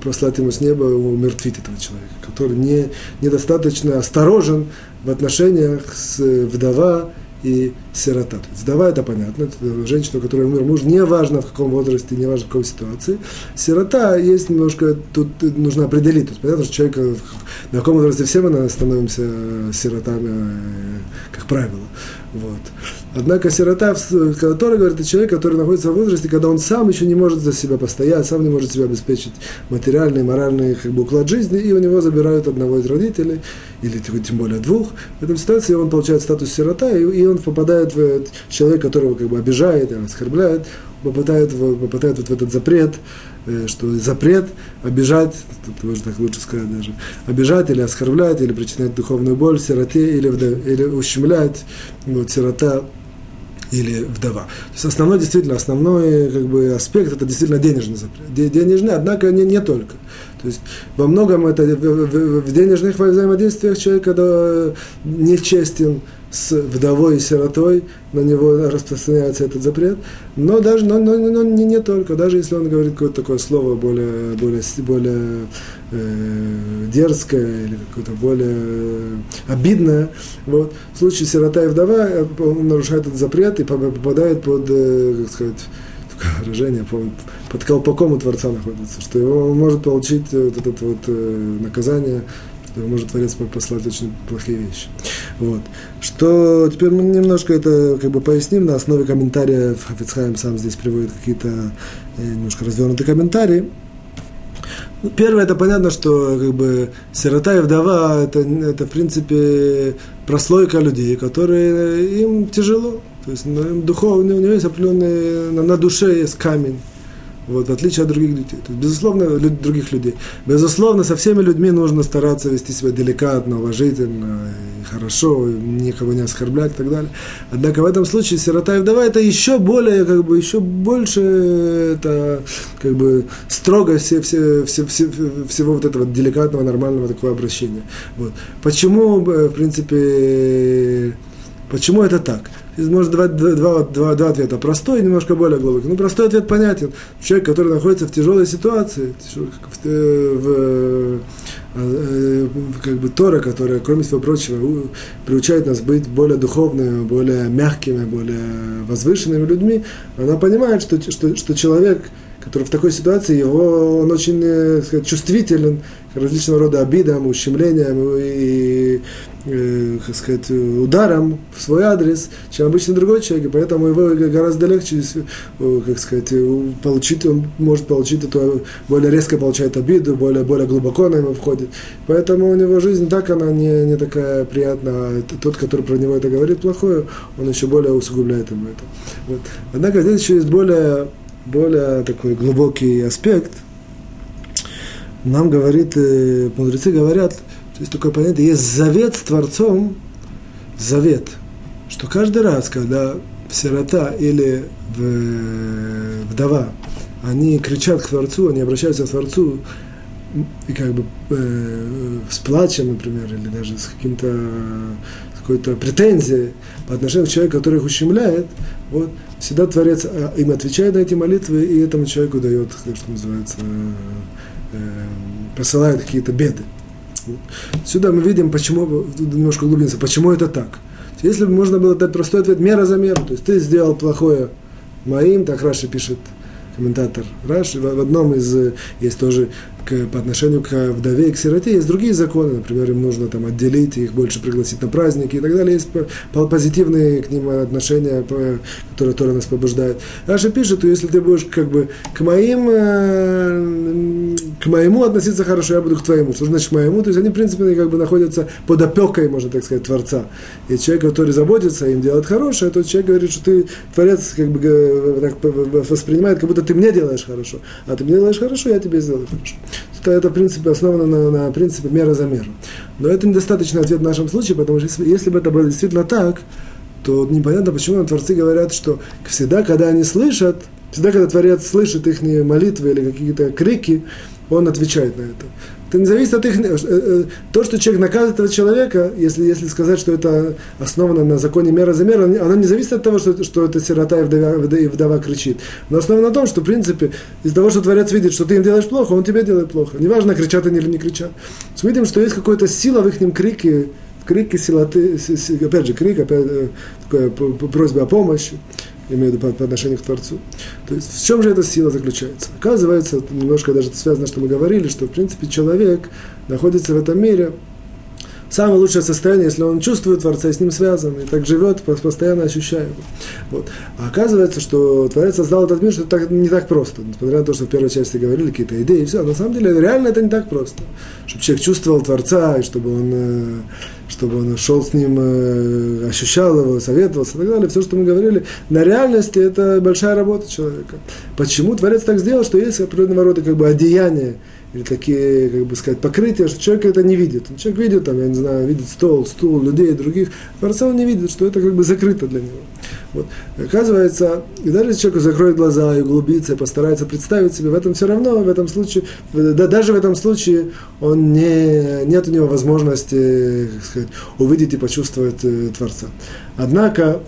послать ему с неба, умертвить этого человека, который не, недостаточно осторожен в отношениях с вдова и сирота. То есть вдова это понятно, это женщина, у которой умер муж, неважно в каком возрасте, неважно в какой ситуации. Сирота есть немножко, тут нужно определить. То понятно, что человек, на каком возрасте все мы становимся сиротами, э, как правило. Вот. Однако сирота, который говорит, это человек, который находится в возрасте, когда он сам еще не может за себя постоять, сам не может себя обеспечить материальный, моральный как бы, уклад жизни, и у него забирают одного из родителей, или тем более двух. В этом ситуации он получает статус сирота, и, и он попадает в человека, которого как бы обижает оскорбляет, попадает, попадает вот в этот запрет, э, что запрет обижать, тут можно так лучше сказать даже, обижать или оскорблять, или причинять духовную боль сироте, или, или ущемлять, вот, сирота или вдова. То есть основной, действительно, основной как бы, аспект это действительно денежный запрет. Денежный, однако не, не только. То есть во многом это в, в, в денежных взаимодействиях человек, когда нечестен, с вдовой и сиротой, на него распространяется этот запрет. Но даже, но, но, но не, не только, даже если он говорит какое-то такое слово более, более, более э, дерзкое или какое-то более э, обидное, вот, в случае сирота и вдова э, он нарушает этот запрет и попадает под, э, как сказать, выражение, под, колпаком у Творца находится, что его может получить вот это вот э, наказание что может Творец послать очень плохие вещи. Вот. Что теперь мы немножко это как бы поясним на основе комментариев. Хафицхайм сам здесь приводит какие-то э, немножко развернутые комментарии. Ну, первое, это понятно, что как бы сирота и вдова это, это в принципе прослойка людей, которые им тяжело. То есть ну, им духовно, у него есть определенный, на, на душе есть камень вот, в отличие от других людей. То есть, безусловно, люд, других людей. Безусловно, со всеми людьми нужно стараться вести себя деликатно, уважительно, и хорошо, и никого не оскорблять и так далее. Однако в этом случае сирота и вдова это еще более, как бы, еще больше это, как бы, строго все, все, все, все, всего вот этого деликатного, нормального такого обращения. Вот. Почему, э, в принципе, почему это так? Здесь может два, два, два, два ответа. Простой и немножко более глубокий. Ну, простой ответ понятен. Человек, который находится в тяжелой ситуации, в, в, в как бы Тора, которая, кроме всего прочего, приучает нас быть более духовными, более мягкими, более возвышенными людьми, она понимает, что, что, что человек, который в такой ситуации, его, он очень э, сказать, чувствителен к различного рода обидам, ущемлениям и, э, как сказать, ударом в свой адрес, чем обычно другой человек, и поэтому его гораздо легче, э, как сказать, получить, он может получить эту, более резко получает обиду, более, более глубоко на него входит. Поэтому у него жизнь так, она не, не такая приятная, а тот, который про него это говорит плохое, он еще более усугубляет ему это. Вот. Однако здесь еще есть более, более такой глубокий аспект, нам говорит, э, мудрецы говорят, есть такое понятие, есть завет с Творцом, завет, что каждый раз, когда сирота или вдова, они кричат к Творцу, они обращаются к Творцу, и как бы э, с плачем, например, или даже с каким-то какой-то претензией по отношению к человеку, который их ущемляет, вот, всегда Творец э, им отвечает на эти молитвы, и этому человеку дает, что называется, э, посылает какие-то беды. Сюда мы видим, почему, немножко углубимся, почему это так. Если бы можно было дать простой ответ, мера за меру, то есть ты сделал плохое моим, так Раши пишет комментатор Раши, в одном из, есть тоже к, по отношению к вдове и к сироте есть другие законы, например, им нужно там отделить, их больше пригласить на праздники и так далее. Есть позитивные к ним отношения, которые Тора нас побуждает. Раша пишет, что если ты будешь как бы к моим, э, к моему относиться хорошо, я буду к твоему. Что значит к моему? То есть они, в принципе, как бы находятся под опекой, можно так сказать, Творца. И человек, который заботится, им делает хорошее, тот человек говорит, что ты, Творец, как бы так воспринимает, как будто ты мне делаешь хорошо. А ты мне делаешь хорошо, я тебе сделаю хорошо то это, в принципе, основано на, на принципе мера за меру. Но это недостаточный ответ в нашем случае, потому что если, если бы это было действительно так, то непонятно, почему творцы говорят, что всегда, когда они слышат, всегда, когда Творец слышит их молитвы или какие-то крики, он отвечает на это. Это не зависит от их... Э, э, то, что человек наказывает этого человека, если, если сказать, что это основано на законе мера за меру, оно не зависит от того, что, что это сирота и вдова, и вдова кричит. Но основано на том, что, в принципе, из-за того, что Творец видит, что ты им делаешь плохо, он тебе делает плохо. Неважно, кричат они или не кричат. Мы видим, что есть какая-то сила в их крике, в крике силоты, опять же, крик, опять э, такая просьба о помощи имею в виду по, отношению к Творцу. То есть в чем же эта сила заключается? Оказывается, немножко даже связано, что мы говорили, что в принципе человек находится в этом мире самое лучшее состояние, если он чувствует Творца и с ним связан, и так живет, постоянно ощущая его. Вот. А оказывается, что Творец создал этот мир, что это так, не так просто. Несмотря на то, что в первой части говорили какие-то идеи, и все, на самом деле реально это не так просто. Чтобы человек чувствовал Творца, и чтобы он э, чтобы он шел с ним, э, ощущал его, советовался и так далее. Все, что мы говорили, на реальности это большая работа человека. Почему Творец так сделал, что есть определенного рода как бы одеяние, или такие, как бы сказать, покрытия, что человек это не видит. Человек видит, там, я не знаю, видит стол, стул, людей, других. Творца он не видит, что это как бы закрыто для него. Вот. Оказывается, и даже если человек закроет глаза и углубится, и постарается представить себе, в этом все равно, в этом случае, да, даже в этом случае он не, нет у него возможности, как сказать, увидеть и почувствовать э, Творца. Однако,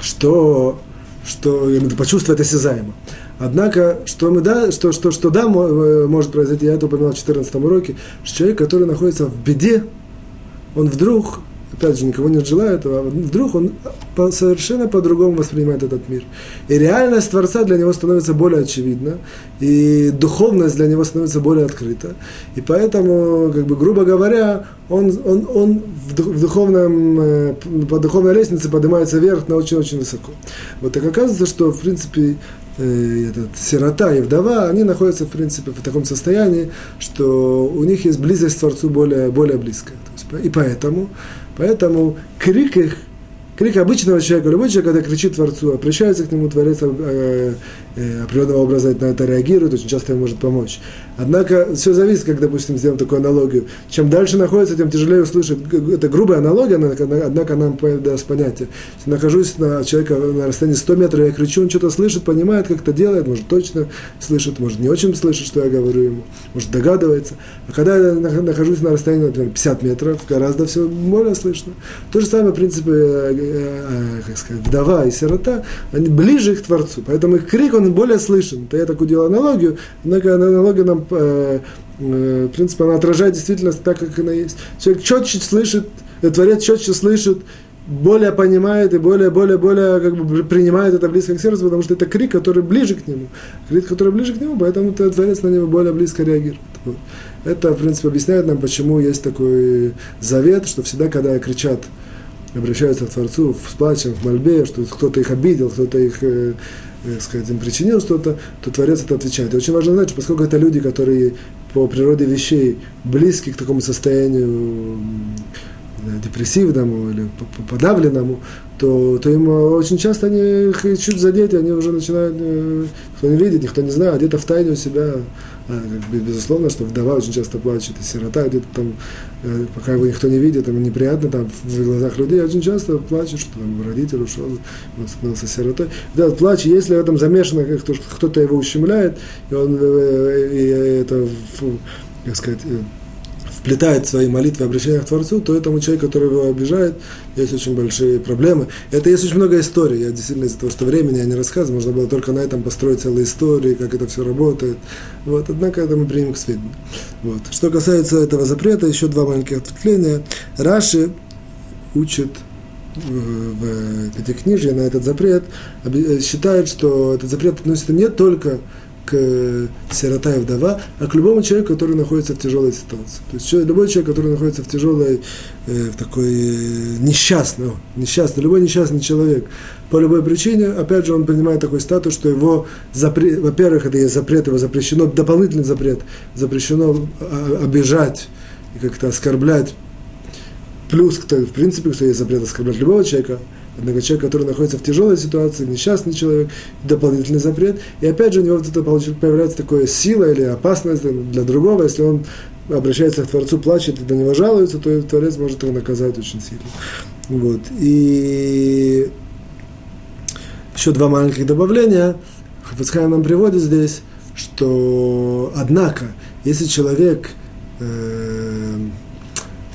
что, что почувствовать осязаемо. Однако, что, мы, да, что, что, что да, э, может произойти, я это упоминал в 14 уроке, что человек, который находится в беде, он вдруг, опять же, никого не желает а вдруг он совершенно по-другому воспринимает этот мир. И реальность Творца для него становится более очевидна, и духовность для него становится более открыта. И поэтому, как бы, грубо говоря, он, он, он в духовном, э, по духовной лестнице поднимается вверх на очень-очень высоко. Вот так оказывается, что, в принципе, этот, сирота и вдова, они находятся, в принципе, в таком состоянии, что у них есть близость к Творцу более, более близкая. Есть, и поэтому, поэтому крик их крик обычного человека, любой человек, когда кричит Творцу, обращается к нему, Творец э, э, определенного образа на это реагирует, очень часто ему может помочь. Однако все зависит, как, допустим, сделаем такую аналогию. Чем дальше находится, тем тяжелее услышать. Это грубая аналогия, однако нам даст понятие. Если нахожусь на человека на расстоянии 100 метров, я кричу, он что-то слышит, понимает, как это делает, может точно слышит, может не очень слышит, что я говорю ему, может догадывается. А когда я нахожусь на расстоянии, например, 50 метров, гораздо все более слышно. То же самое, в принципе, э, Э, как сказать, вдова и сирота, они ближе к Творцу. Поэтому их крик, он более слышен. Это я такую делаю аналогию, однако аналогия нам, э, э, в принципе, она отражает действительность так, как она есть. Человек четче слышит, Творец четче слышит, более понимает и более, более, более как бы принимает это близко к сердцу, потому что это крик, который ближе к нему. Крик, который ближе к нему, поэтому Творец на него более близко реагирует. Это, в принципе, объясняет нам, почему есть такой завет, что всегда, когда кричат обращаются к Творцу с плачем, в мольбе, что кто-то их обидел, кто-то их, э, э, сказать, им причинил что-то, то Творец это отвечает. И очень важно знать, что поскольку это люди, которые по природе вещей близки к такому состоянию депрессивному или подавленному, то, то им очень часто они их чуть задеть, они уже начинают, э, кто не видит, никто не знает, где-то в тайне у себя безусловно, что вдова очень часто плачет, и сирота где-то там, э, пока его никто не видит, ему неприятно там в глазах людей, очень часто плачет, что там родитель ушел, он становился сиротой. Да, плач, если в этом замешано, кто-то его ущемляет, и он э, и это, как сказать, вплетает свои молитвы и обращения к Творцу, то этому человеку, который его обижает, есть очень большие проблемы. Это есть очень много историй. Я действительно из-за того, что времени я не рассказываю, можно было только на этом построить целые истории, как это все работает. Вот. Однако это мы примем к сведению. Вот. Что касается этого запрета, еще два маленьких ответвления. Раши учит в Пятикнижье на этот запрет, считает, что этот запрет относится не только к сирота и вдова, а к любому человеку, который находится в тяжелой ситуации. То есть любой человек, который находится в тяжелой, э, в такой э, несчастной, несчастный, любой несчастный человек, по любой причине, опять же, он принимает такой статус, что его запрет, во-первых, это есть запрет, его запрещено, дополнительный запрет, запрещено а, обижать и как-то оскорблять. Плюс, в принципе, что есть запрет оскорблять любого человека, Однако человек, который находится в тяжелой ситуации, несчастный человек, дополнительный запрет. И опять же у него вот это появляется такая сила или опасность для другого, если он обращается к Творцу, плачет и до него жалуется, то Творец может его наказать очень сильно. Вот. И еще два маленьких добавления. Хафицхайм нам приводит здесь, что, однако, если человек э,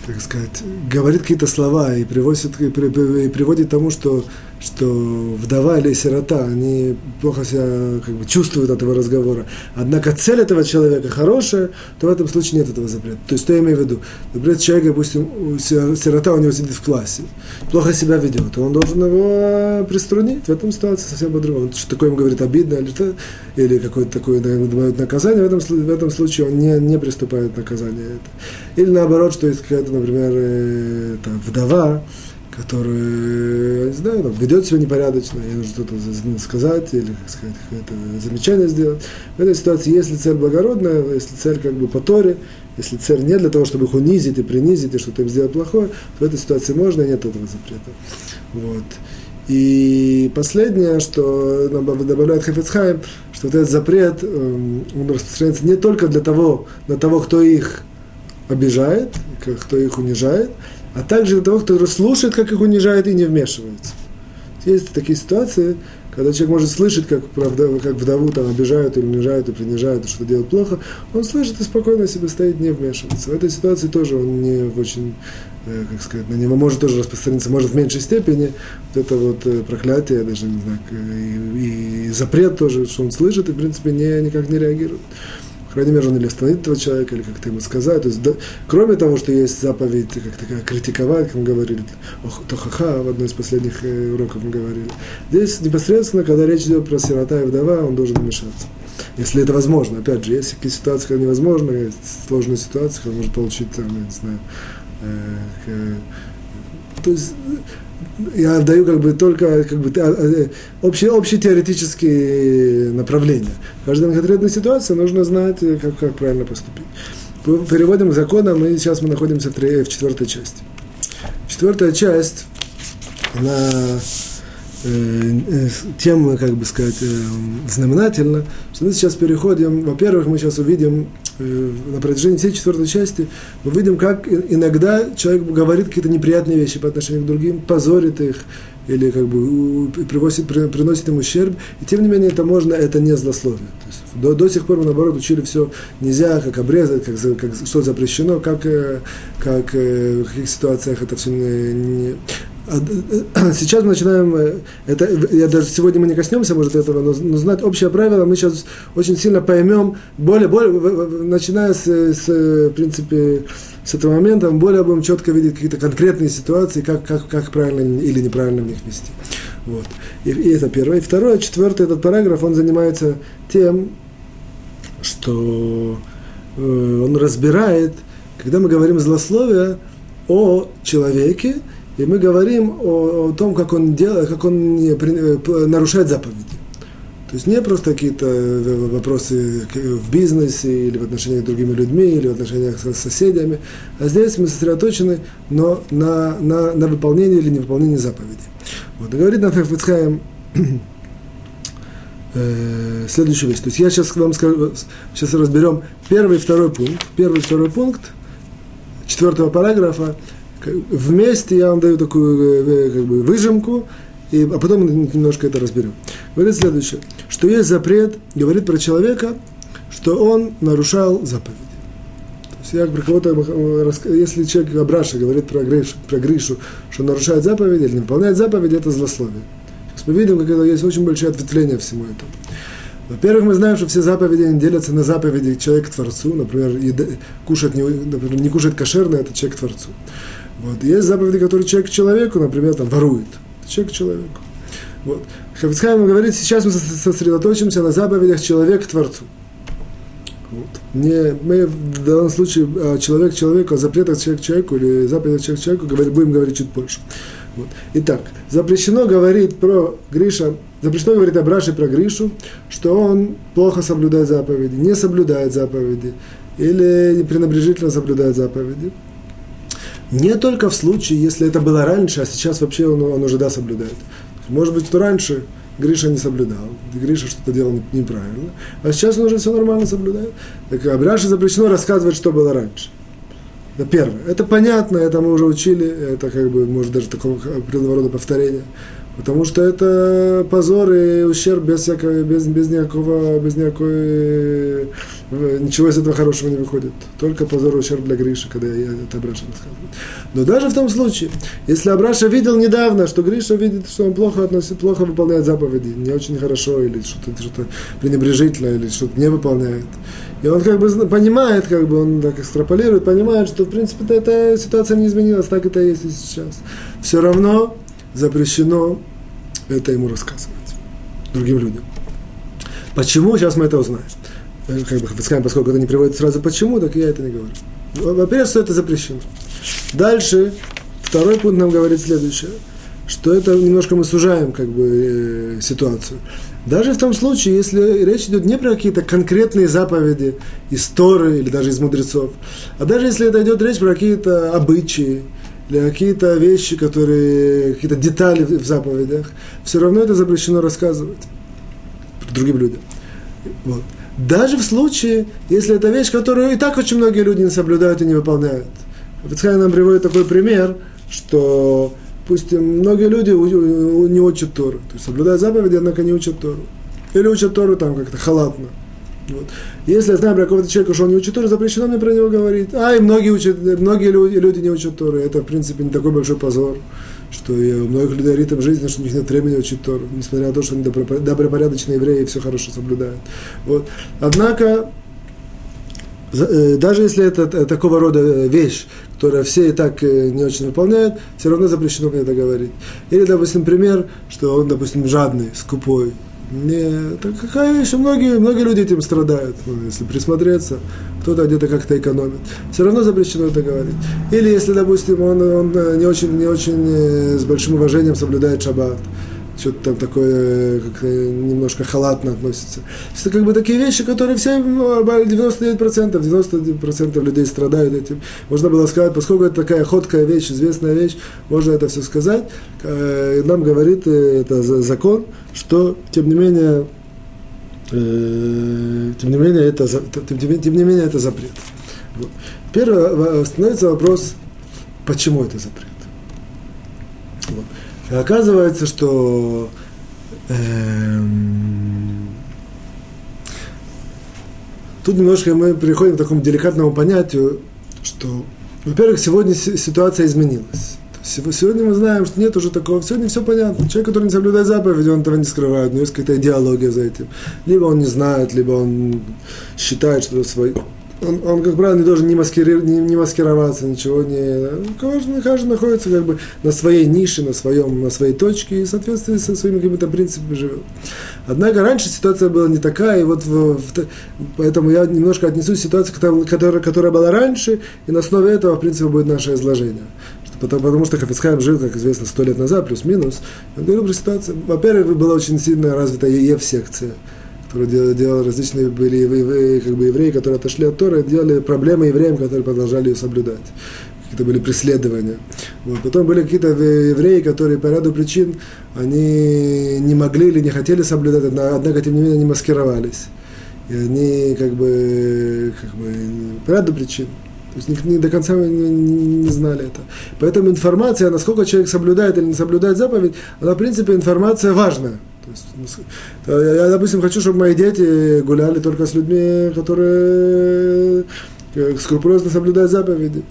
как сказать, говорит какие-то слова и приводит, и приводит к тому, что что вдова или сирота, они плохо себя как бы, чувствуют от этого разговора. Однако цель этого человека хорошая, то в этом случае нет этого запрета. То есть, что я имею в виду? Например, человек, допустим, сирота у него сидит в классе, плохо себя ведет, то он должен его приструнить. В этом ситуации совсем по-другому. Что такое ему говорит обидно или, что, или какое-то такое думают, наказание, в этом, в этом случае он не, не приступает к наказанию. Или наоборот, что есть какая-то, например, э, там, вдова, который, не знаю, там, ведет себя непорядочно, ей нужно что-то сказать или, как сказать, какое-то замечание сделать. В этой ситуации, если цель благородная, если цель как бы по Торе, если цель не для того, чтобы их унизить и принизить, и что-то им сделать плохое, то в этой ситуации можно, и нет этого запрета. Вот. И последнее, что добавляет Хафицхайм, что вот этот запрет, эм, он распространяется не только для того, на того, кто их обижает, кто их унижает, а также для того, кто слушает, как их унижает и не вмешивается. Есть такие ситуации, когда человек может слышать, как, правда, как вдову там обижают или унижают, и принижают, и что делают плохо, он слышит и спокойно себе стоит, не вмешивается. В этой ситуации тоже он не очень, э, как сказать, на него может тоже распространиться, может в меньшей степени вот это вот э, проклятие, даже не знаю, и, и запрет тоже, что он слышит и, в принципе, не, никак не реагирует крайней мере, он или остановить этого человека, или как-то ему сказать. То есть, да, кроме того, что есть заповедь, как такая, критиковать, как мы говорили, тохаха, в одной из последних э, уроков мы говорили. Здесь непосредственно, когда речь идет про сирота и вдова, он должен вмешаться. Если это возможно. Опять же, есть какие ситуации, когда невозможно, есть сложные ситуации, когда может получить, там, я не знаю, э, э, то есть я даю как бы только как бы, э, общие, общие теоретические направления. В каждой конкретной ситуации нужно знать, э, как, как правильно поступить. Переводим закона, мы сейчас мы находимся в, три, в четвертой части. Четвертая часть, она э, э, тем, как бы сказать, э, знаменательна, что мы сейчас переходим, во-первых, мы сейчас увидим на протяжении всей четвертой части мы видим, как иногда человек говорит какие-то неприятные вещи по отношению к другим, позорит их или как бы привозит, приносит им ущерб, и тем не менее это можно, это не злословие. То есть, до, до сих пор мы наоборот учили все нельзя, как обрезать, как, как, что запрещено, как, э, как э, в каких ситуациях это все не, не э, сейчас мы начинаем, э, это, я даже сегодня мы не коснемся, может, этого, но, но знать общее правило мы сейчас очень сильно поймем, более, более, начиная с, с, в принципе, с этого момента, мы более будем четко видеть какие-то конкретные ситуации, как, как, как правильно или неправильно в них вести. Вот. И, и это первое. И второе, четвертый этот параграф, он занимается тем, что э, он разбирает, когда мы говорим злословие о человеке, и мы говорим о, о том, как он, делает, как он не, э, нарушает заповеди. То есть не просто какие-то э, вопросы в бизнесе или в отношениях с другими людьми, или в отношениях с соседями, а здесь мы сосредоточены но на, на, на выполнении или невыполнении заповедей. Вот, и говорит Нафех Вицхаем э, следующую вещь. То есть я сейчас вам скажу, сейчас разберем первый и второй пункт. Первый и второй пункт четвертого параграфа – вместе я вам даю такую э, как бы, выжимку, и, а потом немножко это разберем. Говорит следующее, что есть запрет, говорит про человека, что он нарушал заповеди. То есть я про кого-то, э, если человек Абраша говорит про Гришу, про Гришу, что нарушает заповеди или не выполняет заповеди, это злословие. Сейчас мы видим, как это есть очень большое ответвление всему этому. Во-первых, мы знаем, что все заповеди делятся на заповеди человека к Творцу. Например, кушать не, например, не кушать кошерно – это человек к Творцу. Вот. Есть заповеди, которые человек человеку, например, там, ворует. Человек человеку. Вот. Хафицхайм говорит, сейчас мы сосредоточимся на заповедях человек к Творцу. Вот. Не, мы в данном случае а, человек человеку, о запретах человек человеку или заповедях человек человеку будем говорить чуть больше. Вот. Итак, запрещено говорить про Гриша, запрещено говорить о Браше про Гришу, что он плохо соблюдает заповеди, не соблюдает заповеди или пренебрежительно соблюдает заповеди. Не только в случае, если это было раньше, а сейчас вообще он, он уже да соблюдает. Может быть, что раньше Гриша не соблюдал, Гриша что-то делал неправильно, а сейчас он уже все нормально соблюдает. Так а Браше запрещено рассказывать, что было раньше. Это первое. Это понятно, это мы уже учили, это как бы, может, даже такого определенного рода повторения. Потому что это позор и ущерб без, всякого, без, без, никакого, без никакой, э, ничего из этого хорошего не выходит. Только позор и ущерб для Гриши, когда я это Абраша рассказываю. Но даже в том случае, если Абраша видел недавно, что Гриша видит, что он плохо относится, плохо выполняет заповеди, не очень хорошо, или что-то что пренебрежительно, или что-то не выполняет, и он как бы понимает, как бы он так экстраполирует, понимает, что в принципе эта ситуация не изменилась, так это есть и сейчас. Все равно запрещено это ему рассказывать другим людям. Почему? Сейчас мы это узнаем. Э, как бы скажем, поскольку это не приводит сразу почему, так я это не говорю. Во-первых, что это запрещено. Дальше, второй пункт нам говорит следующее, что это немножко мы сужаем как бы э, ситуацию. Даже в том случае, если речь идет не про какие-то конкретные заповеди из Торы или даже из мудрецов, а даже если это идет речь про какие-то обычаи, какие-то вещи, которые, какие-то детали в заповедях, все равно это запрещено рассказывать другим людям. Вот. Даже в случае, если это вещь, которую и так очень многие люди не соблюдают и не выполняют. Вицхай нам приводит такой пример, что пусть многие люди не учат Тору, то есть соблюдают заповеди, однако не учат Тору. Или учат Тору там как-то халатно. Вот. Если я знаю про какого-то человека, что он не учит Тору, запрещено мне про него говорить. А, и многие, учат, многие люди, люди не учат Тору. Это, в принципе, не такой большой позор, что я, у многих людей ритм жизни, что у них нет времени учить Тору, несмотря на то, что они добропорядочные евреи и все хорошо соблюдают. Вот. Однако, э, даже если это такого рода вещь, которая все и так э, не очень выполняют, все равно запрещено мне это говорить. Или, допустим, пример, что он, допустим, жадный, скупой, не, какая вещь, многие, многие люди этим страдают, ну, если присмотреться, кто-то где-то как-то экономит. Все равно запрещено это говорить. Или если, допустим, он, он э, не очень, не очень э, с большим уважением соблюдает шаббат, что-то там такое как немножко халатно относится. Это как бы такие вещи, которые все, 99%, 90% людей страдают этим. Можно было сказать, поскольку это такая ходкая вещь, известная вещь, можно это все сказать. Э, нам говорит э, это закон, что, тем не менее, э, тем не менее, это, тем, тем не менее, это запрет. Вот. Теперь становится вопрос, почему это запрет. Вот. Оказывается, что эм, тут немножко мы переходим к такому деликатному понятию, что, во-первых, сегодня ситуация изменилась. Сегодня мы знаем, что нет уже такого. Сегодня все понятно. Человек, который не соблюдает заповеди, он этого не скрывает. Него есть какая-то идеология за этим. Либо он не знает, либо он считает, что это свое он, он, как правило, не должен не, маскири, не, не маскироваться, ничего не... Каждый, каждый находится как бы на своей нише, на, своем, на своей точке и в соответствии со своими какими-то принципами живет. Однако раньше ситуация была не такая, и вот в, в, поэтому я немножко отнесу ситуацию, которая, которая, была раньше, и на основе этого, в принципе, будет наше изложение. Потому, потому что Хафицхайм жил, как известно, сто лет назад, плюс-минус. Я говорю про ситуацию. Во-первых, была очень сильно развита ЕФ-секция делали различные были как бы евреи, которые отошли от Торы, делали проблемы евреям, которые продолжали ее соблюдать. Какие-то были преследования. Вот. Потом были какие-то евреи, которые по ряду причин они не могли или не хотели соблюдать, однако, тем не менее, они маскировались. И они как бы, как бы по ряду причин. То есть не, до конца не, не знали это. Поэтому информация, насколько человек соблюдает или не соблюдает заповедь, она, в принципе, информация важная. То есть, ну, я, допустим, хочу, чтобы мои дети гуляли только с людьми, которые э, скрупулезно соблюдают заповеди.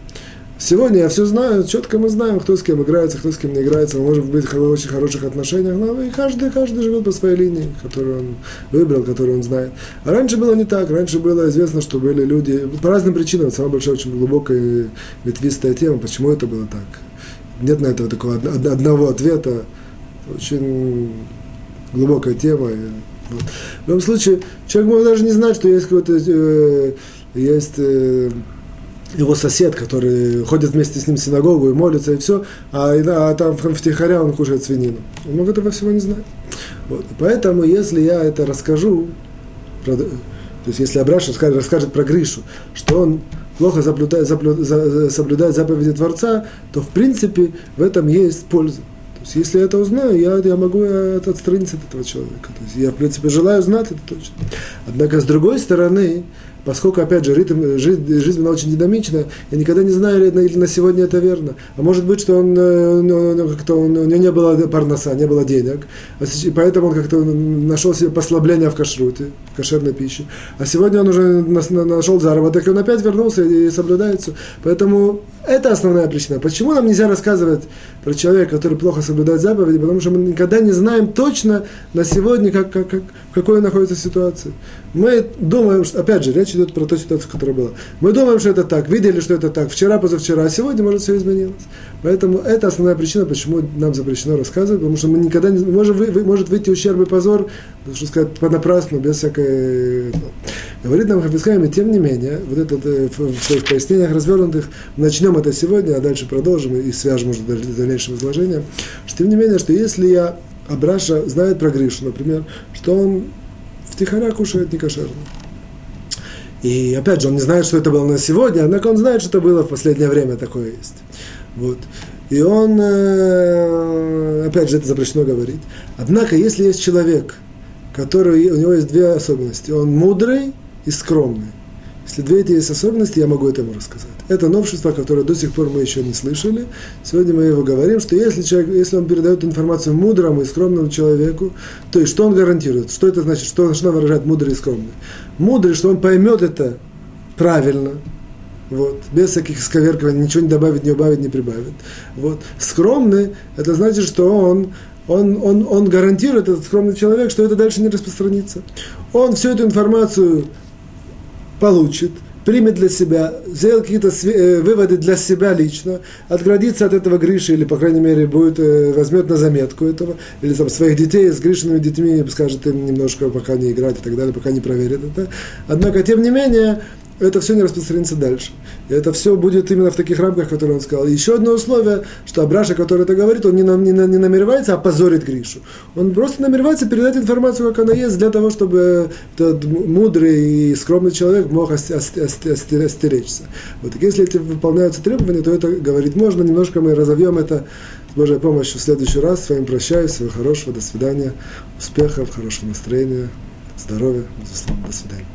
Сегодня я все знаю, четко мы знаем, кто с кем играется, кто с кем не играется. Мы можем быть в очень хороших отношениях, но и каждый, каждый живет по своей линии, которую он выбрал, которую он знает. А раньше было не так. Раньше было известно, что были люди по разным причинам. Самая большая, очень глубокая ветвистая тема, почему это было так. Нет на этого такого одного ответа. Очень глубокая тема. Вот. В любом случае, человек может даже не знать, что есть какой-то э, есть э, его сосед, который ходит вместе с ним в синагогу и молится, и все, а, а там в втихаря он кушает свинину. Он мог этого всего не знать. Вот. Поэтому, если я это расскажу, то есть если Абраш расскажет, расскажет про Гришу, что он плохо соблюдает, соблюдает заповеди Творца, то в принципе в этом есть польза есть, если я это узнаю, я, я могу отстраниться от этого человека. То есть, я, в принципе, желаю знать это точно. Однако, с другой стороны, поскольку, опять же, ритм, жизнь, жизнь была очень динамичная, я никогда не знаю, или на, или на сегодня это верно. А может быть, что он, э, ну, как-то он, у него не было парноса, не было денег, а и поэтому он как-то нашел себе послабление в кашруте, в кошерной пище. А сегодня он уже нашел заработок, и он опять вернулся и соблюдает все. Поэтому это основная причина. Почему нам нельзя рассказывать про человека, который плохо соблюдает заповеди? Потому что мы никогда не знаем точно на сегодня, как, как, как, в какой находится ситуация. Мы думаем, что, опять же, речь идет про ту ситуацию, которая была. Мы думаем, что это так, видели, что это так, вчера, позавчера, а сегодня, может, все изменилось. Поэтому это основная причина, почему нам запрещено рассказывать, потому что мы никогда не можем, вы, может выйти ущерб и позор, что сказать, понапрасну, без всякой... Говорит нам Хафицхайм, и тем не менее, вот это э, в своих пояснениях развернутых, начнем это сегодня, а дальше продолжим и свяжем уже дальнейшим изложением, что тем не менее, что если я Абраша знает про Гришу, например, что он втихаря кушает некошерно. И опять же, он не знает, что это было на сегодня, однако он знает, что это было в последнее время, такое есть. Вот. И он, э, опять же, это запрещено говорить. Однако, если есть человек, который, у него есть две особенности, он мудрый и скромный. Если две эти есть особенности, я могу это ему рассказать. Это новшество, которое до сих пор мы еще не слышали. Сегодня мы его говорим, что если, человек, если он передает информацию мудрому и скромному человеку, то есть что он гарантирует? Что это значит? Что, что выражает мудрый и скромный? Мудрый, что он поймет это правильно, вот, без всяких исковеркований, ничего не добавит, не убавит, не прибавит. Вот. Скромный, это значит, что он он, он, он гарантирует, этот скромный человек, что это дальше не распространится. Он всю эту информацию получит, примет для себя, сделает какие-то э, выводы для себя лично, отградится от этого Гриши, или, по крайней мере, будет, э, возьмет на заметку этого, или там своих детей с Гришиными детьми скажет им немножко пока не играть и так далее, пока не проверит это. Однако, тем не менее, это все не распространится дальше. Это все будет именно в таких рамках, которые он сказал. Еще одно условие, что Абраша, который это говорит, он не, не, не намеревается опозорить Гришу. Он просто намеревается передать информацию, как она есть, для того, чтобы этот мудрый и скромный человек мог остеречься. Вот. Если эти выполняются требования, то это говорить можно. Немножко мы разовьем это с Божьей помощью в следующий раз. С вами прощаюсь. Всего хорошего. До свидания. Успехов, хорошего настроения, здоровья. До свидания.